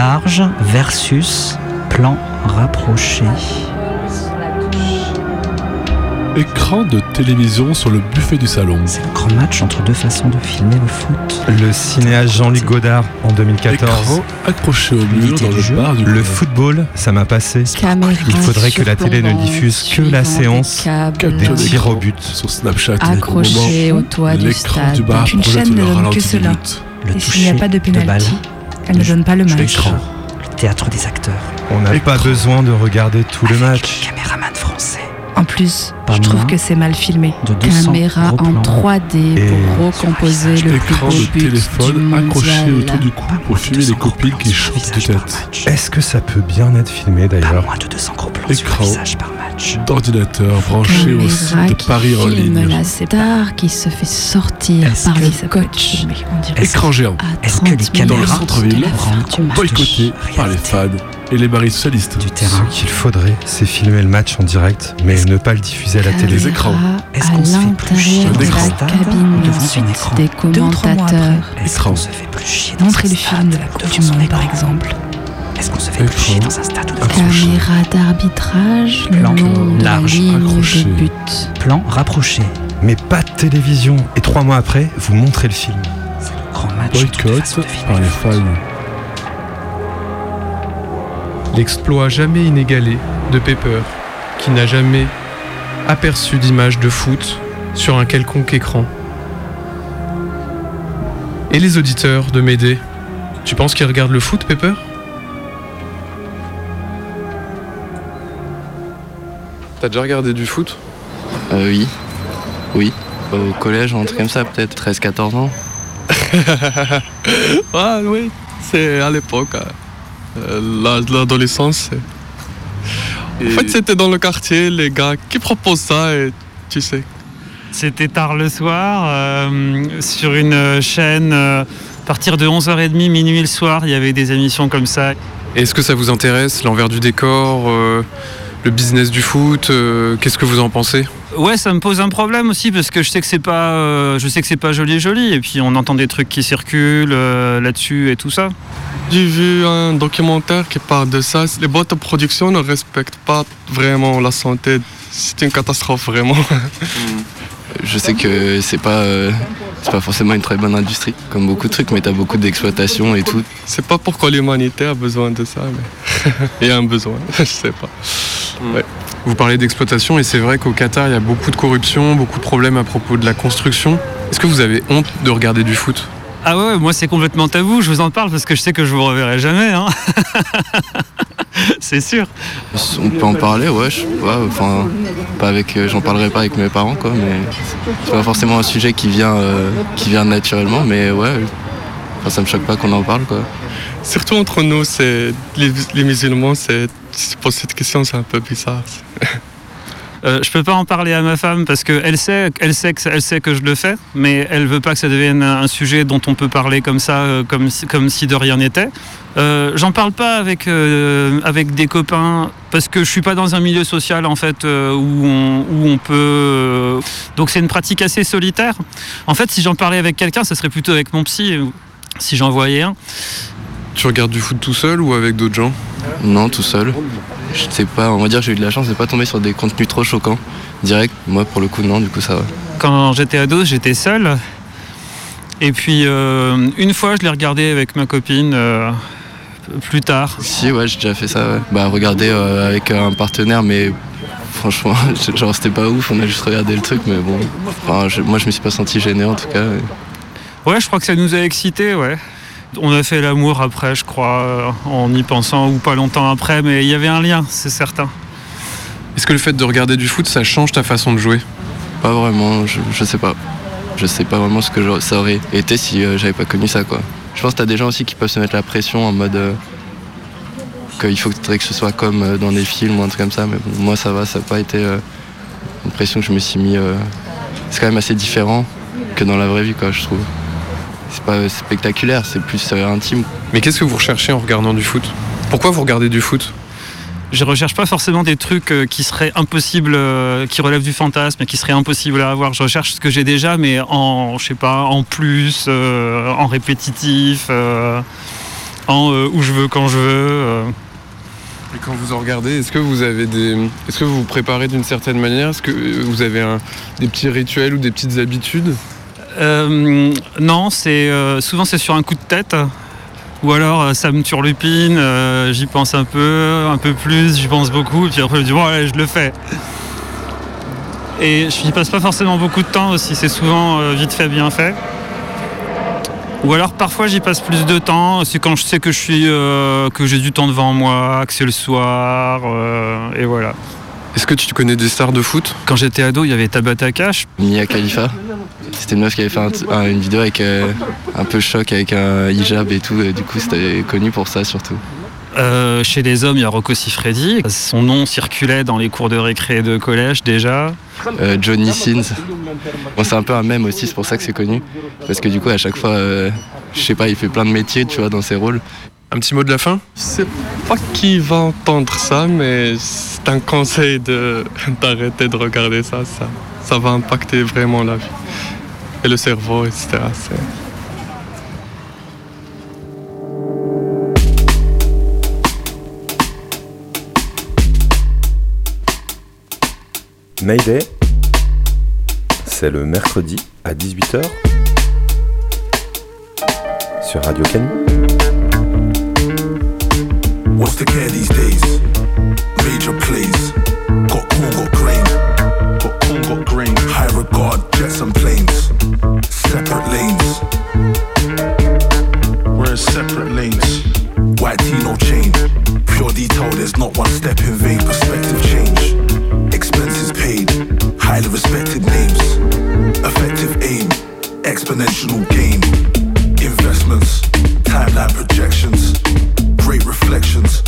S6: Large versus plan rapproché.
S3: Écran de télévision sur le buffet du salon.
S6: C'est un grand match entre deux façons de filmer le foot.
S17: Le cinéaste Jean-Luc Godard en 2014.
S3: Écran accroché au mur dans le bar du
S17: Le football, ça m'a passé.
S18: Caméra
S17: Il faudrait que la télé ne diffuse que la
S18: des
S17: séance des tirs au but.
S3: sur Snapchat.
S18: accrochés
S3: au
S18: toit du
S3: l'écran
S18: stade.
S3: du bar
S2: Une
S3: projette
S2: chaîne
S3: le
S2: ne donne que cela.
S6: Le
S2: Et s'il n'y a
S6: toucher
S2: pas de pénalty, elle ne donne pas le match.
S3: L'écran.
S6: Le théâtre des acteurs.
S17: On n'a pas besoin de regarder tout le match.
S6: Caméraman français.
S2: En plus,
S6: Pas
S2: je trouve que c'est mal filmé.
S6: De 200
S18: Caméra
S6: gros
S18: en
S6: plans.
S18: 3D
S17: Et
S18: pour recomposer le plus beau
S3: de
S18: but du
S3: téléphone accroché
S18: mondial.
S3: autour du cou pour filmer les copines qui chantent de tête.
S17: Est-ce que ça peut bien être filmé d'ailleurs
S6: Moins de 200 gros plans sur
S3: Écran
S6: le visage par match.
S3: d'ordinateur branché au site de Paris en ligne.
S18: la star qui se fait sortir
S6: Est-ce
S18: par
S2: on dirait.
S3: Écran géant
S6: Est-ce que les
S18: 30
S3: dans le
S6: caméras
S3: centre-ville, boycotté par les fans et les maris socialistes.
S6: du
S17: Ce
S6: terrain.
S17: qu'il faudrait, c'est filmer le match en direct, mais ne pas le diffuser à la télé.
S3: Les écrans.
S6: Est-ce qu'on se fait plus chier
S3: dans
S18: la cabine des commentateurs.
S6: Est-ce qu'on se fait plus chier dans
S2: le film de la Coupe du Monde, par exemple.
S6: Est-ce qu'on se fait chier dans un stade
S3: Accroché.
S18: Caméra d'arbitrage
S6: Plan large,
S3: accroché.
S18: de but.
S6: Plan rapproché.
S17: Mais pas de télévision. Et trois mois après, vous montrez le film.
S6: Grand match.
S3: Boycott par
S6: le
S3: les fans.
S9: L'exploit jamais inégalé de Pepper, qui n'a jamais aperçu d'image de foot sur un quelconque écran. Et les auditeurs de Médée, tu penses qu'ils regardent le foot, Pepper? T'as déjà regardé du foot?
S23: Euh, oui. Oui. Au collège, un truc comme ça, peut-être 13-14 ans.
S24: Ah oui, c'est à l'époque, euh, l'âge de l'adolescence. En fait, c'était dans le quartier, les gars qui proposent ça, et tu sais.
S14: C'était tard le soir, euh, sur une chaîne, euh, à partir de 11h30, minuit le soir, il y avait des émissions comme ça.
S9: Est-ce que ça vous intéresse, l'envers du décor, euh, le business du foot euh, Qu'est-ce que vous en pensez?
S14: Ouais, ça me pose un problème aussi parce que je sais que c'est pas, euh, je sais que c'est pas joli joli et puis on entend des trucs qui circulent euh, là-dessus et tout ça.
S24: J'ai vu un documentaire qui parle de ça. Les boîtes de production ne respectent pas vraiment la santé. C'est une catastrophe, vraiment.
S23: Je sais que c'est pas, euh, c'est pas forcément une très bonne industrie, comme beaucoup de trucs, mais t'as beaucoup d'exploitation et tout.
S24: C'est pas pourquoi l'humanité a besoin de ça, mais il y a un besoin, je sais pas. Ouais.
S9: Vous parlez d'exploitation et c'est vrai qu'au Qatar, il y a beaucoup de corruption, beaucoup de problèmes à propos de la construction. Est-ce que vous avez honte de regarder du foot?
S14: Ah ouais, moi c'est complètement tabou. Je vous en parle parce que je sais que je vous reverrai jamais. Hein. c'est sûr.
S23: On peut en parler, ouais. je- ouais, enfin, pas avec, euh, j'en parlerai pas avec mes parents, quoi. Mais c'est pas forcément un sujet qui vient, euh, qui vient naturellement, mais ouais. Enfin, ça me choque pas qu'on en parle, quoi.
S24: Surtout entre nous, c'est les, les musulmans, c'est si tu poses cette question, c'est un peu bizarre.
S14: Euh, je peux pas en parler à ma femme parce qu'elle sait, elle sait, que, elle sait que je le fais, mais elle veut pas que ça devienne un sujet dont on peut parler comme ça, euh, comme si, de rien n'était. Euh, J'en parle pas avec, euh, avec des copains parce que je suis pas dans un milieu social en fait euh, où, on, où on peut. donc c'est une pratique assez solitaire. En fait, si j'en parlais avec quelqu'un, ce serait plutôt avec mon psy, si j'en voyais un.
S9: Tu regardes du foot tout seul ou avec d'autres gens?
S23: Non, tout seul. Je sais pas, on va dire que j'ai eu de la chance de pas tomber sur des contenus trop choquants. Direct, moi pour le coup, non, du coup ça va.
S14: Quand j'étais ado, j'étais seul. Et puis euh, une fois, je l'ai regardé avec ma copine euh, plus tard.
S23: Si, ouais, j'ai déjà fait ça, ouais. Bah, regarder euh, avec un partenaire, mais franchement, genre c'était pas ouf, on a juste regardé le truc, mais bon. Enfin, je- moi je me suis pas senti gêné en tout cas.
S14: Ouais, je crois que ça nous a excités, ouais. On a fait l'amour après, je crois, euh, en y pensant, ou pas longtemps après, mais il y avait un lien, c'est certain.
S9: Est-ce que le fait de regarder du foot, ça change ta façon de jouer?
S23: Pas vraiment, je, je sais pas. Je sais pas vraiment ce que ça aurait été si euh, j'avais pas connu ça quoi. Je pense que t'as des gens aussi qui peuvent se mettre la pression en mode euh, qu'il faut que que ce soit comme euh, dans des films ou un truc comme ça, mais bon, moi ça va, ça n'a pas été euh, une pression que je me suis mis. euh, c'est quand même assez différent que dans la vraie vie quoi, je trouve. C'est pas spectaculaire, c'est plus euh, intime.
S9: Mais qu'est-ce que vous recherchez en regardant du foot? Pourquoi vous regardez du foot?
S14: Je recherche pas forcément des trucs euh, qui seraient impossibles, euh, qui relèvent du fantasme, et qui seraient impossibles à avoir. Je recherche ce que j'ai déjà, mais en, je sais pas, en plus, euh, en répétitif, euh, en euh, où je veux quand je veux. euh.
S9: Et quand vous en regardez, est-ce que vous avez des, est-ce que vous vous préparez d'une certaine manière? Est-ce que vous avez un- des petits rituels ou des petites habitudes?
S14: Euh, non, c'est euh, souvent c'est sur un coup de tête. Ou alors euh, ça me turlupine, euh, j'y pense un peu, un peu plus, j'y pense beaucoup, et puis après je me dis bon allez je le fais. Et je n'y passe pas forcément beaucoup de temps aussi, c'est souvent euh, vite fait, bien fait. Ou alors parfois j'y passe plus de temps, c'est quand je sais que je suis euh, que j'ai du temps devant moi, que c'est le soir, euh, et voilà.
S9: Est-ce que tu connais des stars de foot?
S14: Quand j'étais ado, il y avait Tabata Cash.
S23: Mia Khalifa, c'était une meuf qui avait fait un- un- une vidéo avec euh, un peu choc avec un hijab et tout, et du coup c'était connu pour ça surtout.
S14: Euh, chez les hommes, il y a Rocco Siffredi. Son nom circulait dans les cours de récré et de collège déjà.
S23: Euh, Johnny Sins. Bon, c'est un peu un mème aussi, c'est pour ça que c'est connu. Parce que du coup, à chaque fois, euh, je sais pas, il fait plein de métiers, tu vois, dans ses rôles.
S9: Un petit mot de la fin?
S24: Je sais pas qui va entendre ça, mais c'est un conseil de- d'arrêter de regarder ça, ça. Ça va impacter vraiment la vie. Et le cerveau, etc. C'est-
S25: Mayday, c'est le mercredi à 18h sur Radio Canu.
S26: What's the care these days? Major plays. Got corn, got. Regard, jets and planes. Separate lanes. We're in separate lanes. White no chain. Pure detail, there's not one step in vain. Perspective change. Expenses paid. Highly respected names. Effective aim. Exponential gain. Investments. Timeline projections. Great reflections,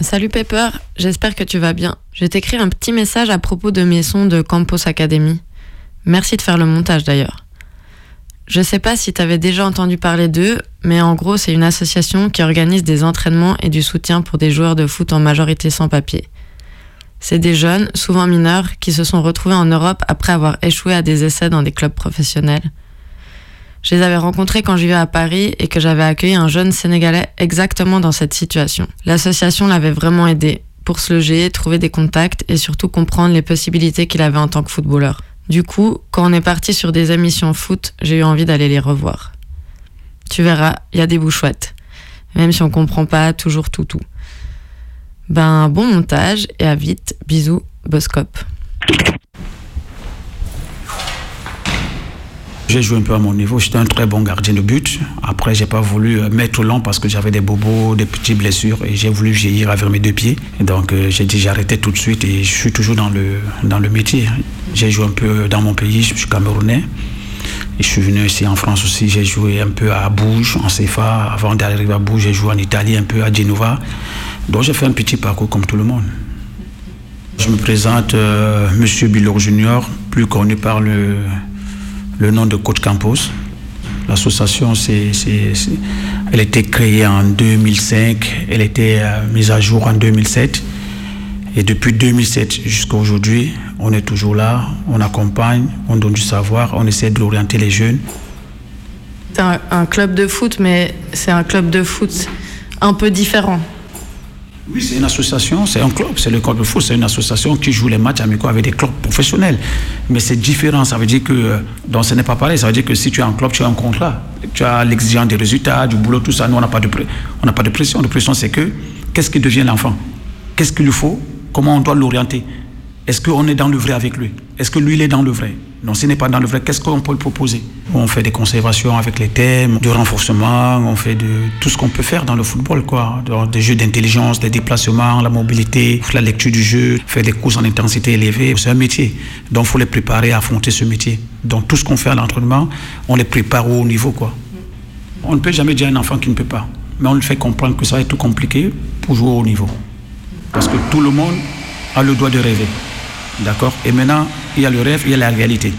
S27: Salut Pepper, j'espère que tu vas bien. Je t'écris un petit message à propos de mes sons de Campus Academy. Merci de faire le montage d'ailleurs. Je sais pas si t'avais déjà entendu parler d'eux, mais en gros c'est une association qui organise des entraînements et du soutien pour des joueurs de foot en majorité sans papier. C'est des jeunes, souvent mineurs, qui se sont retrouvés en Europe après avoir échoué à des essais dans des clubs professionnels. Je les avais rencontrés quand je vivais à Paris et que j'avais accueilli un jeune Sénégalais exactement dans cette situation. L'association l'avait vraiment aidé pour se loger, trouver des contacts et surtout comprendre les possibilités qu'il avait en tant que footballeur. Du coup, quand on est parti sur des émissions foot, j'ai eu envie d'aller les revoir. Tu verras, il y a des bouts chouettes, même si on comprend pas toujours tout tout. Ben, bon montage et à vite. Bisous, Boscop.
S13: J'ai joué un peu à mon niveau, j'étais un très bon gardien de but. Après, j'ai pas voulu euh, mettre long parce que j'avais des bobos, des petites blessures et j'ai voulu vieillir avec mes deux pieds. Donc, euh, j'ai dit j'arrêtais tout de suite et je suis toujours dans le, dans le métier. J'ai joué un peu dans mon pays, je suis camerounais. Et je suis venu ici en France aussi, j'ai joué un peu à Bouge, en CFA. Avant d'arriver à Bouge, j'ai joué en Italie, un peu à Genova. Donc j'ai fait un petit parcours comme tout le monde. Je me présente euh, Monsieur Bilor Junior, plus connu par le, le nom de Coach Campos. L'association, elle a été créée en 2005, elle a été euh, mise à jour en 2007. Et depuis 2007 jusqu'à aujourd'hui, on est toujours là, on accompagne, on donne du savoir, on essaie d'orienter les jeunes.
S27: C'est un club de foot, mais c'est un club de foot un peu différent.
S13: Oui, c'est une association, c'est un club, c'est le club de foot, c'est une association qui joue les matchs amicaux avec des clubs professionnels. Mais c'est différent, ça veut dire que, donc ce n'est pas pareil, ça veut dire que si tu as un club, tu as un contrat, tu as l'exigence des résultats, du boulot, tout ça, nous on n'a pas de, pré- on n'a pas de pression. La pression c'est que, qu'est-ce qui devient l'enfant? Qu'est-ce qu'il lui faut? Comment on doit l'orienter? Est-ce qu'on est dans le vrai avec lui? Est-ce que lui, il est dans le vrai? Non, s'il n'est pas dans le vrai, qu'est-ce qu'on peut proposer? On fait des conservations avec les thèmes, de renforcement, on fait de tout ce qu'on peut faire dans le football, quoi. Des jeux d'intelligence, des déplacements, la mobilité, la lecture du jeu, faire des courses en intensité élevée. C'est un métier. Donc, il faut les préparer à affronter ce métier. Donc, tout ce qu'on fait à l'entraînement, on les prépare au haut niveau, quoi. On ne peut jamais dire à un enfant qui ne peut pas. Mais on lui fait comprendre que ça va être tout compliqué pour jouer au haut niveau. Parce que tout le monde a le droit de rêver. D'accord Et maintenant, il y a le rêve, il y a la réalité.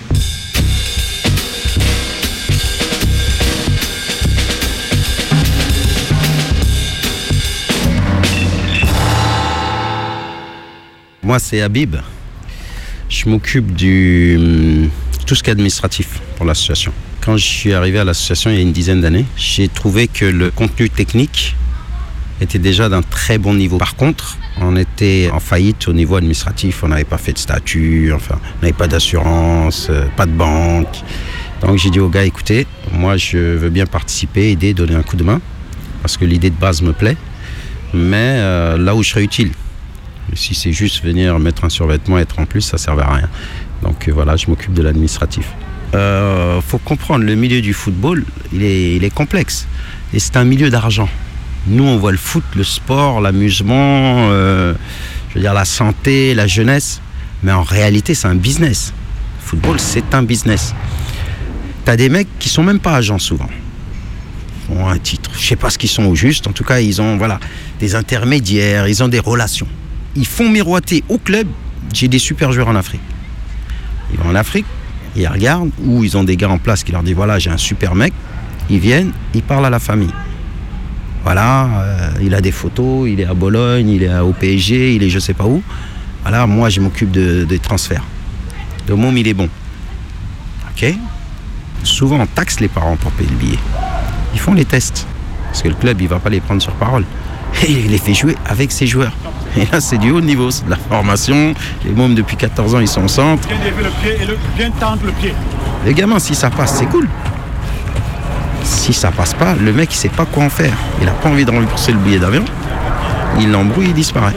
S28: Moi, c'est Habib. Je m'occupe du hum, tout ce qui est administratif pour l'association. Quand je suis arrivé à l'association il y a une dizaine d'années, j'ai trouvé que le contenu technique était déjà d'un très bon niveau. Par contre, on était en faillite au niveau administratif. On n'avait pas fait de statut, enfin, on n'avait pas d'assurance, euh, pas de banque. Donc j'ai dit aux gars, écoutez, moi je veux bien participer, aider, donner un coup de main, parce que l'idée de base me plaît, mais euh, là où je serais utile. Si c'est juste venir mettre un survêtement, être en plus, ça ne servait à rien. Donc euh, voilà, je m'occupe de l'administratif. Euh, faut comprendre, le milieu du football, il il est complexe. Et c'est un milieu d'argent. Nous, on voit le foot, le sport, l'amusement, euh, je veux dire la santé, la jeunesse. Mais en réalité, c'est un business. Le football, c'est un business. T'as des mecs qui sont même pas agents souvent. Ils ont un titre. Je sais pas ce qu'ils sont au juste. En tout cas, ils ont voilà des intermédiaires, ils ont des relations. Ils font miroiter au club. J'ai des super joueurs en Afrique. Ils vont en Afrique, ils regardent, ou ils ont des gars en place qui leur disent voilà, j'ai un super mec. Ils viennent, ils parlent à la famille. Voilà, euh, il a des photos, il est à Bologne, il est au PSG, il est je sais pas où. Voilà, moi je m'occupe de- des transferts. Le môme il est bon. Ok Souvent on taxe les parents pour payer le billet. Ils font les tests. Parce que le club il va pas les prendre sur parole. Et il les fait jouer avec ses joueurs. Et là c'est du haut niveau, c'est de la formation. Les mômes depuis 14 ans ils sont au centre.
S29: Bien lever le pied et le, bien tendre le pied.
S28: Les gamins, si ça passe, c'est cool. Si ça passe pas, le mec il sait pas quoi en faire. Il a pas envie de rembourser le billet d'avion. Il l'embrouille, il disparaît.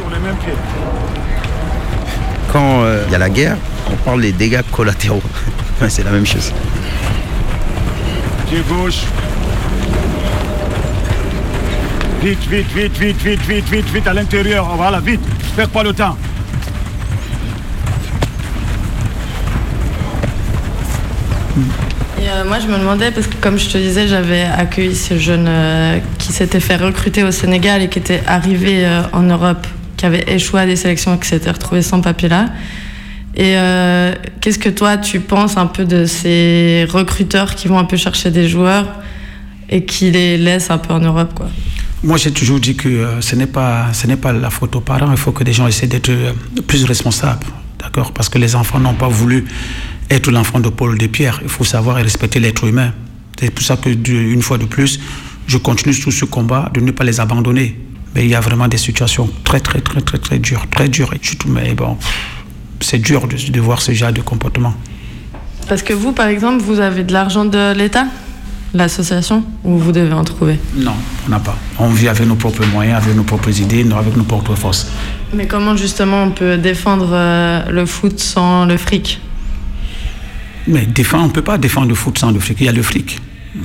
S28: Quand euh, il y a la guerre, on parle des dégâts collatéraux. C'est la même chose.
S29: Pied gauche. Vite, vite, vite, vite, vite, vite, vite, vite à l'intérieur. Voilà, vite. Perds pas le temps.
S27: Euh, moi, je me demandais, parce que comme je te disais, j'avais accueilli ce jeune euh, qui s'était fait recruter au Sénégal et qui était arrivé euh, en Europe, qui avait échoué à des sélections et qui s'était retrouvé sans papier là. Et qu'est-ce que toi, tu penses un peu de ces recruteurs qui vont un peu chercher des joueurs et qui les laissent un peu en Europe, quoi?
S13: Moi, j'ai toujours dit que ce n'est pas, pas la faute aux parents. Il faut que les gens essaient d'être plus responsables, d'accord? Parce que les enfants n'ont pas voulu être l'enfant de Paul de Pierre. Il faut savoir et respecter l'être humain. C'est pour ça que, une fois de plus, je continue sur ce combat de ne pas les abandonner. Mais il y a vraiment des situations très, très, très, très, très dures, très dures. Et surtout, mais bon, c'est dur de, de voir ce genre de comportement.
S12: Parce que vous, par exemple, vous avez de l'argent de l'État, l'association, ou vous devez en trouver?
S13: Non, on n'a pas. On vit avec nos propres moyens, avec nos propres idées, avec nos propres forces.
S12: Mais comment justement on peut défendre euh, le foot sans le fric?
S13: Mais on ne peut pas défendre le foot sans le fric. Il y a le fric.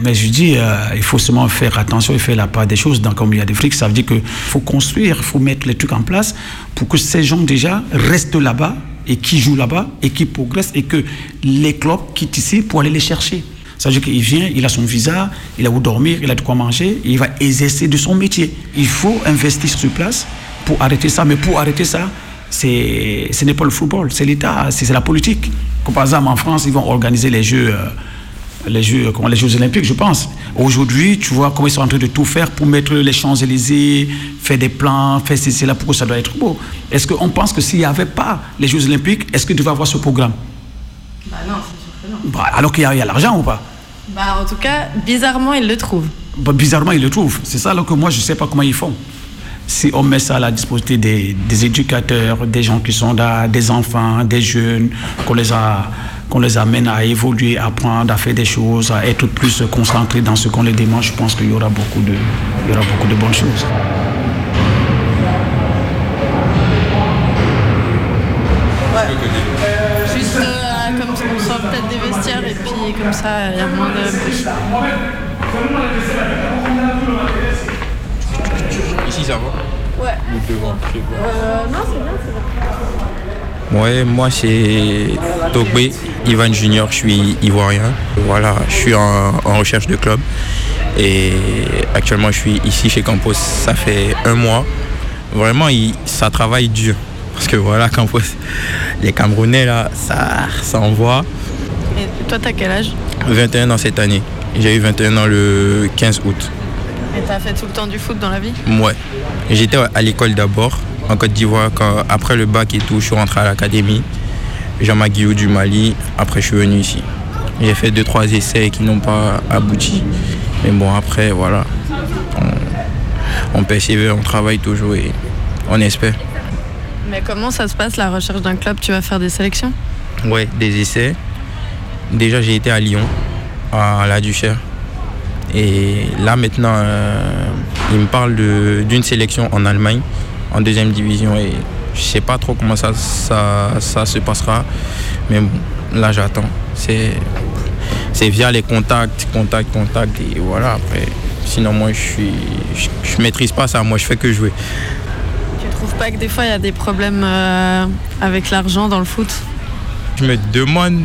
S13: Mais je dis, euh, il faut seulement faire attention et faire la part des choses. Donc, comme il y a des frics, ça veut dire qu'il faut construire, il faut mettre les trucs en place pour que ces gens déjà restent là-bas et qui jouent là-bas et qui progressent et que les clubs quittent ici pour aller les chercher. Ça veut dire qu'il vient, il a son visa, il a où dormir, il a de quoi manger, il va exercer de son métier. Il faut investir sur place pour arrêter ça. Mais pour arrêter ça, ce n'est pas le football, c'est l'État, c'est, la politique. Comme par exemple en France, ils vont organiser les Jeux, euh, les Jeux, comment, les Jeux Olympiques, je pense. Aujourd'hui, tu vois comment ils sont en train de tout faire pour mettre les Champs-Élysées, faire des plans, faire ceci, là, pourquoi ça doit être beau? Est-ce qu'on pense que s'il n'y avait pas les Jeux Olympiques, est-ce que tu vas avoir ce programme?
S12: Bah non, c'est sûr que non.
S13: Bah, Alors qu'il y a, il y a l'argent ou pas?
S12: Bah en tout cas, bizarrement, ils le trouvent.
S13: Bah, bizarrement, ils le trouvent. C'est ça alors que moi, je ne sais pas comment ils font. Si on met ça à la disposition des, des éducateurs, des gens qui sont là, des enfants, des jeunes, qu'on les, a, qu'on les amène à évoluer, à apprendre, à faire des choses, à être plus concentrés dans ce qu'on les demande, je pense qu'il y aura beaucoup de, il y aura beaucoup de bonnes choses.
S12: Juste euh, comme ça, on sort peut-être des vestiaires et puis comme ça, il y a moins de bruit.
S30: Ici ça va
S12: Ouais.
S30: Ou devant, je sais pas.
S12: Euh, non, c'est bien, c'est bien.
S30: Ouais, moi c'est Togbe, Ivan Junior, je suis ivoirien. Voilà, je suis en, en recherche de club. Et actuellement je suis ici chez Campos, ça fait un mois. Vraiment, il- ça travaille dur. Parce que voilà, Campos, les Camerounais là, ça, ça envoie.
S12: Et toi, t'as quel âge?
S30: 21 ans cette année. J'ai eu 21 ans le 15 août.
S12: Et t'as fait tout le temps du foot dans la vie
S30: Ouais. J'étais à l'école d'abord, en Côte d'Ivoire. Quand, après le bac et tout, je suis rentré à l'académie. Jean-Marc Guillaume du Mali. Après, je suis venu ici. J'ai fait deux, trois essais qui n'ont pas abouti. Mais bon, après, voilà. On, on persévère, on travaille toujours et on espère.
S12: Mais comment ça se passe la recherche d'un club? Tu vas faire des sélections?
S30: Ouais, des essais. Déjà, j'ai été à Lyon, à la Duchère. Et là, maintenant, euh, il me parle d'une sélection en Allemagne, en deuxième division. Et je sais pas trop comment ça, ça, ça se passera. Mais bon, là, j'attends. C'est c'est via les contacts, contacts, contacts. Et voilà, après. Sinon, moi, je suis. Je, je maîtrise pas ça. Moi, je fais que jouer.
S12: Tu trouves pas que des fois il y a des problèmes euh, avec l'argent dans le foot?
S30: Je me demande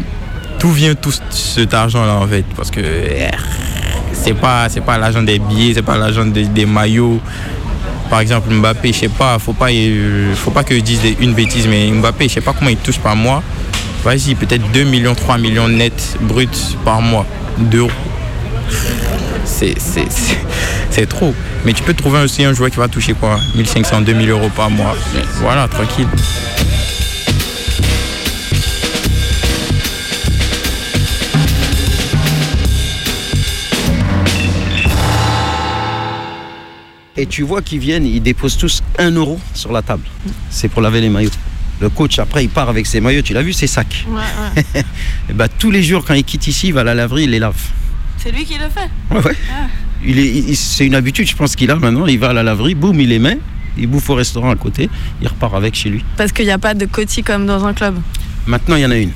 S30: d'où vient tout cet argent-là en fait. Parce que eh, c'est pas, c'est pas l'argent des billets, c'est pas l'argent des, maillots. Par exemple, Mbappé, je sais pas, faut pas, euh, faut pas que je dise une bêtise, mais Mbappé, je sais pas comment il touche par mois. Vas-y, peut-être 2 millions, 3 millions net bruts par mois d'euros. C'est, trop. Mais tu peux trouver aussi un joueur qui va toucher quoi 1500, 2000 euros par mois. Voilà, tranquille.
S28: Et tu vois qu'ils viennent, ils déposent tous un euro sur la table. C'est pour laver les maillots. Le coach, après, il part avec ses maillots. Tu l'as vu, ses sacs.
S12: Ouais, ouais.
S28: Et bah, tous les jours, quand il quitte ici, il va à la laverie, il les lave.
S12: C'est lui qui le fait
S28: Ouais, ouais.
S12: Ah.
S28: Il est, c'est une habitude, je pense qu'il a maintenant. Il va à la laverie, boum, il les met. Il bouffe au restaurant à côté. Il repart avec chez lui.
S12: Parce qu'il n'y a pas de quotie comme dans un club.
S28: Maintenant, il y en a une.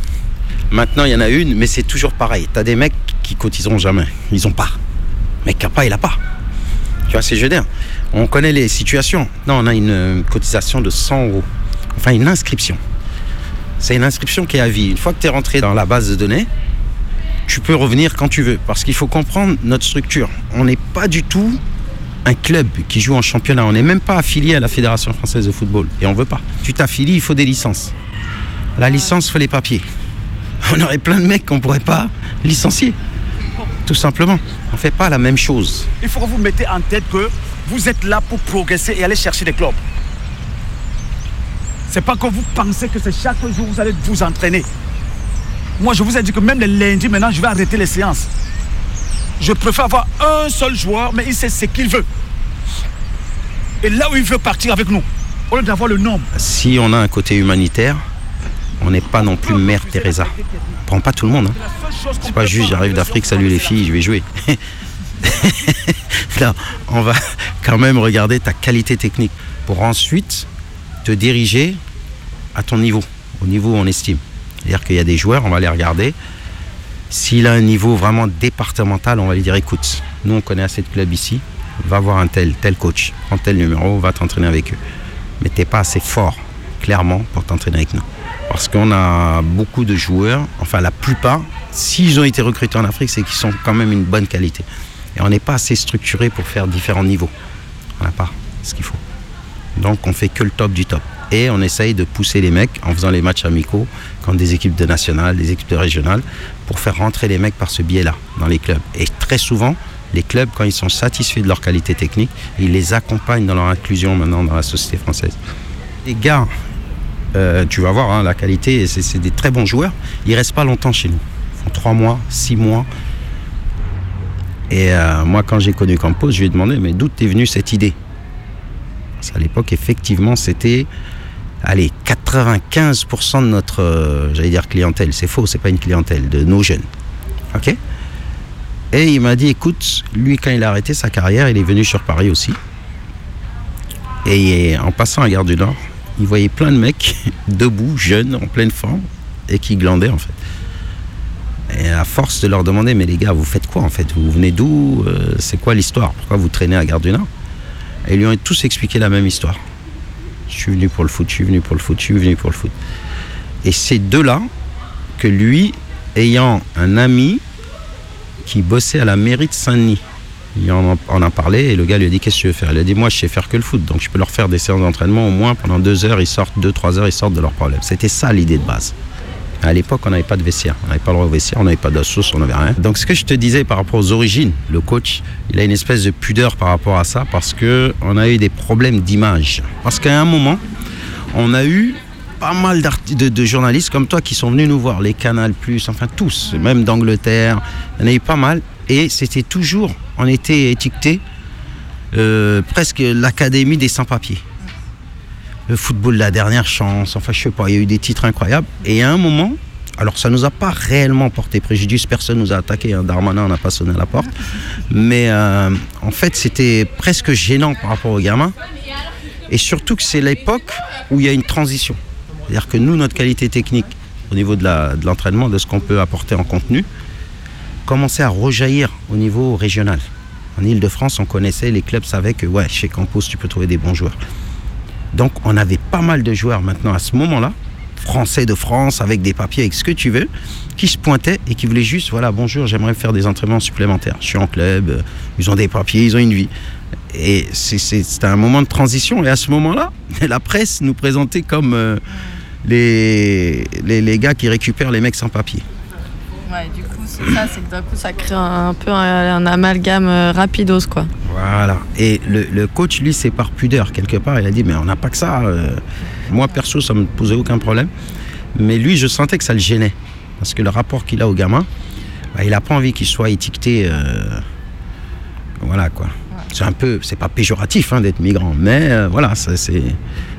S28: Maintenant, il y en a une, mais c'est toujours pareil. T'as des mecs qui cotiseront jamais. Ils ont pas. Mais qui a pas, il a pas. Tu vois, c'est je veux. On connaît les situations. Non, on a une cotisation de 100 euros. Enfin, une inscription. C'est une inscription qui est à vie. Une fois que tu es rentré dans la base de données, tu peux revenir quand tu veux. Parce qu'il faut comprendre notre structure. On n'est pas du tout un club qui joue en championnat. On n'est même pas affilié à la Fédération française de football. Et on veut pas. Tu t'affilies, il faut des licences. La licence, il faut les papiers. On aurait plein de mecs qu'on pourrait pas licencier. Tout simplement. On ne fait pas la même chose.
S29: Il faut que vous mettez en tête que vous êtes là pour progresser et aller chercher des clubs. C'est pas que vous pensez que c'est chaque jour que vous allez vous entraîner. Moi, je vous ai dit que même les lundis, maintenant, je vais arrêter les séances. Je préfère avoir un seul joueur, mais il sait ce qu'il veut. Et là où il veut partir avec nous, au lieu d'avoir le nombre.
S28: Si on a un côté humanitaire, on n'est pas non plus Mère Teresa. On prend pas tout le monde. hein. C'est pas juste j'arrive d'Afrique, salut les filles, je vais jouer. On va quand même regarder ta qualité technique pour ensuite te diriger à ton niveau, au niveau où on estime. C'est-à-dire qu'il y a des joueurs, on va les regarder. S'il a un niveau vraiment départemental, on va lui dire écoute, nous on connaît assez de clubs ici, va voir un tel, tel coach, prends tel numéro, va t'entraîner avec eux. Mais t'es pas assez fort, clairement, pour t'entraîner avec nous. Parce qu'on a beaucoup de joueurs, enfin la plupart, s'ils ont été recrutés en Afrique, c'est qu'ils sont quand même une bonne qualité. Et on n'est pas assez structuré pour faire différents niveaux. On n'a pas ce qu'il faut. Donc on fait que le top du top. Et on essaye de pousser les mecs en faisant les matchs amicaux contre des équipes de nationales, des équipes de régionales, pour faire rentrer les mecs par ce biais-là dans les clubs. Et très souvent, les clubs, quand ils sont satisfaits de leur qualité technique, ils les accompagnent dans leur inclusion maintenant dans la société française. Les gars, euh, tu vas voir hein, la qualité, c'est des très bons joueurs. Ils restent pas longtemps chez nous. Ils font trois mois, six mois. Et euh, moi, quand j'ai connu Campos, je lui ai demandé, mais d'où t'es venue cette idée? Parce qu'à l'époque, effectivement, c'était, allez, 95% de notre, euh, j'allais dire clientèle. C'est faux, c'est pas une clientèle, de nos jeunes. Ok? Et il m'a dit, écoute, lui, quand il a arrêté sa carrière, il est venu sur Paris aussi. Et en passant à Gare du Nord, il voyait plein de mecs debout, jeunes, en pleine forme, et qui glandaient en fait. Et à force de leur demander, mais les gars, vous faites quoi en fait? Vous venez d'où? Euh, C'est quoi l'histoire? Pourquoi vous traînez à Gare du Nord? Et ils lui ont tous expliqué la même histoire. Je suis venu pour le foot, je suis venu pour le foot, je suis venu pour le foot. Et c'est de là que lui, ayant un ami qui bossait à la mairie de Saint-Denis, il en a, parlé et le gars lui a dit qu'est-ce que tu veux faire? Il a dit moi je sais faire que le foot, donc je peux leur faire des séances d'entraînement au moins pendant deux heures, ils sortent, deux, trois heures, ils sortent de leurs problèmes. C'était ça l'idée de base. À l'époque, on n'avait pas de vestiaire, on n'avait pas le droit au vestiaire, on n'avait pas d'assos, on n'avait rien. Donc ce que je te disais par rapport aux origines, le coach, il a une espèce de pudeur par rapport à ça parce que on a eu des problèmes d'image. Parce qu'à un moment, on a eu pas mal de, de journalistes comme toi qui sont venus nous voir, les Canal+, enfin tous, même d'Angleterre, il y en a eu pas mal, et c'était toujours, on était étiqueté euh, presque l'académie des sans-papiers. Le football, la dernière chance, enfin je sais pas, il y a eu des titres incroyables, et à un moment, alors ça nous a pas réellement porté préjudice, personne nous a attaqué, hein, Darmanin n'a pas sonné à la porte, mais euh, en fait c'était presque gênant par rapport aux gamins, et surtout que c'est l'époque où il y a une transition. C'est-à-dire que nous, notre qualité technique au niveau de de l'entraînement, de, ce qu'on peut apporter en contenu, commençait à rejaillir au niveau régional. En Ile-de-France, on connaissait, les clubs savaient que ouais, chez Campos, tu peux trouver des bons joueurs. Donc on avait pas mal de joueurs maintenant à ce moment-là, français de France, avec des papiers, avec ce que tu veux, qui se pointaient et qui voulaient juste, voilà, bonjour, j'aimerais faire des entraînements supplémentaires. Je suis en club, euh, ils ont des papiers, ils ont une vie. Et c'était un moment de transition. Et à ce moment-là, la presse nous présentait comme euh, les, les, gars qui récupèrent les mecs sans papier.
S27: C'est ça, c'est que d'un coup, ça crée un, peu un, un amalgame euh, rapidos, quoi.
S28: Voilà. Et le, le coach, lui, c'est par pudeur. Quelque part, il a dit, mais on n'a pas que ça. euh. Moi, perso, ça me posait aucun problème. Mais lui, je sentais que ça le gênait. Parce que le rapport qu'il a au gamin, bah, il n'a pas envie qu'il soit étiqueté. euh, Voilà, quoi. C'est un peu, c'est pas péjoratif hein, d'être migrant, mais euh, voilà, ça, c'est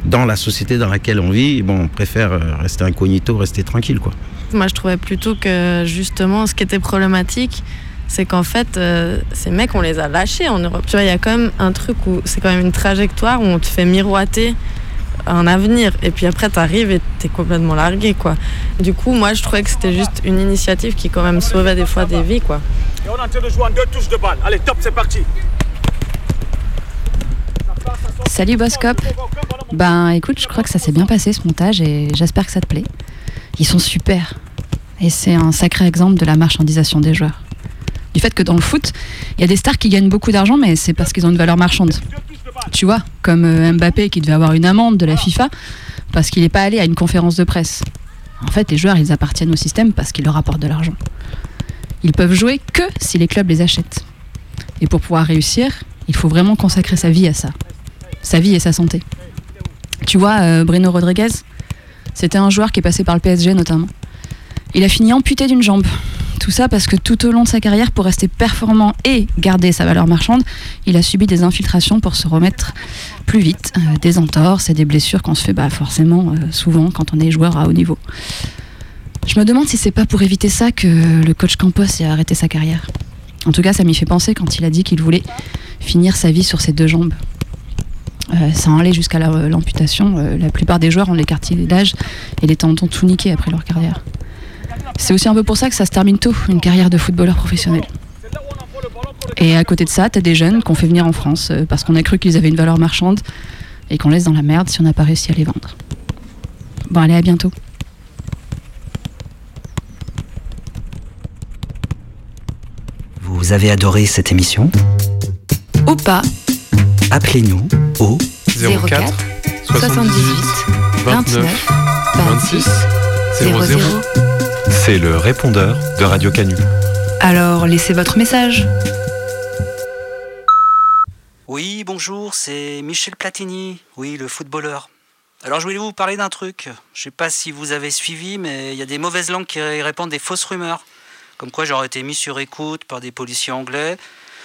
S28: dans la société dans laquelle on vit, bon, on préfère rester incognito, rester tranquille, quoi.
S27: Moi, je trouvais plutôt que justement, ce qui était problématique, c'est qu'en fait, euh, ces mecs, on les a lâchés en Europe. Tu vois, il y a quand même un truc où c'est quand même une trajectoire où on te fait miroiter un avenir. Et puis après, t'arrives et t'es complètement largué, quoi. Du coup, moi, je trouvais que c'était juste une initiative qui, quand même, sauvait des fois des vies, quoi.
S29: Et on est en train de jouer en deux touches de balle. Allez, top, c'est parti.
S18: Salut Boscop. Ben écoute, je crois que ça s'est bien passé ce montage et j'espère que ça te plaît. Ils sont super. Et c'est un sacré exemple de la marchandisation des joueurs. Du fait que dans le foot, il y a des stars qui gagnent beaucoup d'argent, mais c'est parce qu'ils ont une valeur marchande. Tu vois, comme euh, Mbappé qui devait avoir une amende de la FIFA parce qu'il n'est pas allé à une conférence de presse. En fait, les joueurs, ils appartiennent au système parce qu'ils leur apportent de l'argent. Ils peuvent jouer que si les clubs les achètent. Et pour pouvoir réussir, il faut vraiment consacrer sa vie à ça. Sa vie et sa santé. Tu vois, euh, Bruno Rodriguez, c'était un joueur qui est passé par le PSG notamment. Il a fini amputé d'une jambe. Tout ça parce que tout au long de sa carrière, pour rester performant et garder sa valeur marchande, il a subi des infiltrations pour se remettre plus vite, euh, des entorses et des blessures qu'on se fait bah, forcément euh, souvent quand on est joueur à haut niveau. Je me demande si c'est pas pour éviter ça que le coach Campos a arrêté sa carrière. En tout cas, ça m'y fait penser quand il a dit qu'il voulait finir sa vie sur ses deux jambes. Euh, sans aller jusqu'à la- l'amputation, euh, la plupart des joueurs ont les cartilages et les tendons tout niqués après leur carrière. C'est aussi un peu pour ça que ça se termine tôt, une carrière de footballeur professionnel. Et à côté de ça, t'as des jeunes qu'on fait venir en France euh, parce qu'on a cru qu'ils avaient une valeur marchande et qu'on laisse dans la merde si on n'a pas réussi à les vendre. Bon, allez, à bientôt.
S6: Vous avez adoré cette émission?
S2: Ou pas
S6: Appelez-nous au
S9: 04 78 29 26 00.
S17: C'est le répondeur de Radio Canu.
S2: Alors, laissez votre message.
S6: Oui, bonjour, c'est Michel Platini, oui, le footballeur. Alors je voulais vous parler d'un truc. Je sais pas si vous avez suivi, mais il y a des mauvaises langues qui répandent des fausses rumeurs. Comme quoi j'aurais été mis sur écoute par des policiers anglais,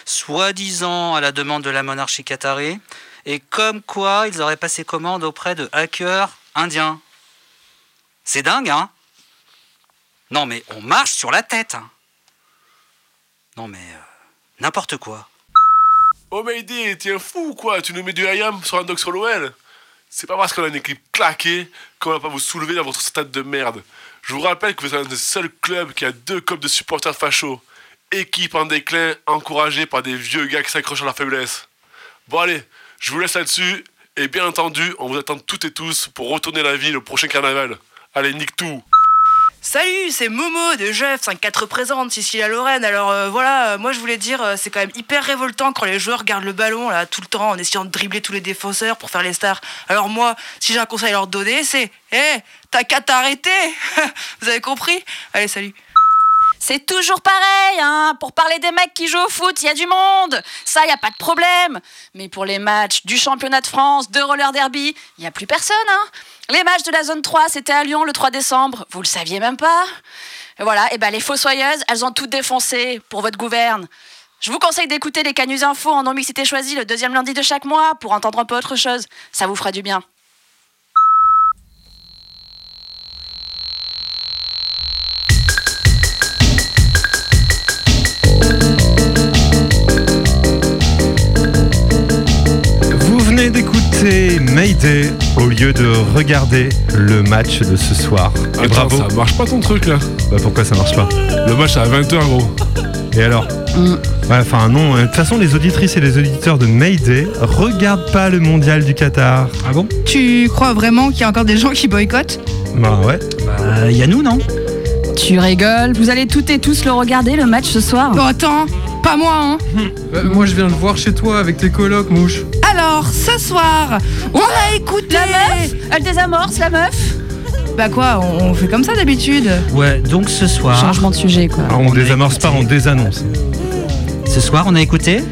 S6: soi-disant à la demande de la monarchie qatari, et comme quoi ils auraient passé commande auprès de hackers indiens. C'est dingue, hein? Non mais on marche sur la tête. hein. Non mais euh, n'importe quoi.
S3: Oh Mayday, t'es un fou ou quoi? Tu nous mets du IAM sur un doc sur l'OL C'est pas parce qu'on a une équipe claquée qu'on va pas vous soulever dans votre stade de merde. Je vous rappelle que vous êtes un des seuls clubs qui a deux copes de supporters fachos. Équipe en déclin, encouragée par des vieux gars qui s'accrochent à leur faiblesse. Bon allez, je vous laisse là-dessus. Et bien entendu, on vous attend toutes et tous pour retourner la ville au prochain carnaval. Allez, nique tout
S2: Salut, c'est Momo de Jeff 54 représente Sicile à Lorraine. Alors euh, voilà, euh, moi je voulais dire, euh, c'est quand même hyper révoltant quand les joueurs gardent le ballon là tout le temps en essayant de dribbler tous les défenseurs pour faire les stars. Alors moi, si j'ai un conseil à leur donner, c'est, hé, t'as qu'à t'arrêter. Vous avez compris? Allez, salut.
S31: C'est toujours pareil, hein. Pour parler des mecs qui jouent au foot, il y a du monde. Ça, il y a pas de problème. Mais pour les matchs du championnat de France, de roller derby, il y a plus personne, hein. Les matchs de la zone 3, c'était à Lyon le 3 décembre. Vous le saviez même pas Et Voilà, et ben les fossoyeuses, elles ont toutes défoncé pour votre gouverne. Je vous conseille d'écouter les Canus Info en non-mixité choisie le deuxième lundi de chaque mois pour entendre un peu autre chose. Ça vous fera du bien.
S17: Venez d'écouter Mayday au lieu de regarder le match de ce soir. Et
S3: Attends,
S17: bravo.
S3: ça marche pas ton truc là
S17: Bah pourquoi ça marche pas?
S3: Le match à 20h gros.
S17: Et alors?
S18: Mm.
S17: Ouais, enfin non, euh, de toute façon les auditrices et les auditeurs de Mayday regardent pas le mondial du Qatar.
S6: Ah bon?
S2: Tu crois vraiment qu'il y a encore des gens qui boycottent?
S17: Bah ouais.
S6: Bah, y a nous, non?
S18: Tu rigoles Vous allez toutes et tous le regarder, le match ce soir?
S2: Bon, attends, pas moi, hein.
S9: Euh, moi je viens le voir chez toi avec tes colocs, mouche.
S2: Alors, ce soir, on a écouté.
S31: La meuf Elle désamorce, la meuf
S2: Bah quoi, on, on fait comme ça d'habitude.
S6: Ouais, donc ce soir.
S18: Changement de sujet, quoi.
S17: Ah, on désamorce pas, on désannonce.
S6: Ce soir, on a écouté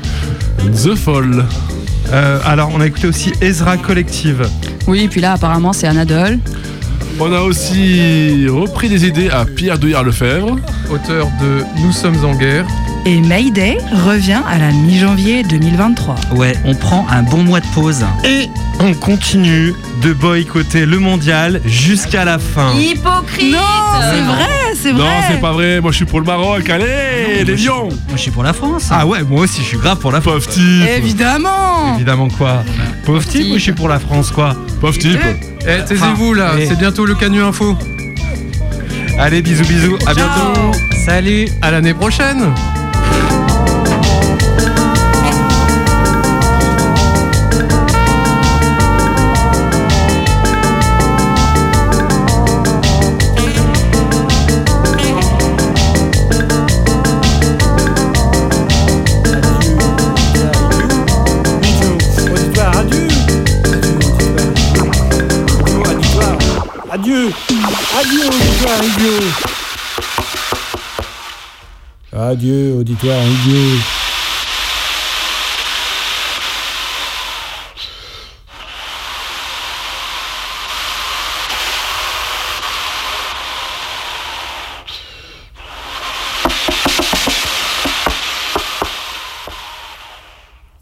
S3: The Fall.
S17: Euh, alors on a écouté aussi Ezra Collective.
S18: Oui, puis là, apparemment, c'est Anadole.
S3: On a aussi repris des idées à Pierre Douillard-Lefebvre.
S9: Auteur de Nous sommes en guerre.
S2: Et Mayday revient à la mi-janvier 2023.
S6: Ouais, on prend un bon mois de pause.
S17: Et on continue de boycotter le mondial jusqu'à la fin.
S31: Hypocrite
S2: Non, c'est vrai, c'est vrai.
S3: Non, c'est pas vrai. Moi, je suis pour le Maroc. Allez, les lions.
S6: Moi, je suis pour la France.
S17: Ah ouais, moi aussi je suis grave pour la
S3: Pauvre type.
S2: Évidemment.
S17: Évidemment quoi Pauvre type ou je suis pour la France quoi
S3: Pauvre type.
S9: Eh, taisez-vous là, c'est bientôt le Canu Info.
S17: Allez bisous bisous, à bientôt
S9: Salut, à l'année prochaine.
S29: Adieu, auditoire idiot.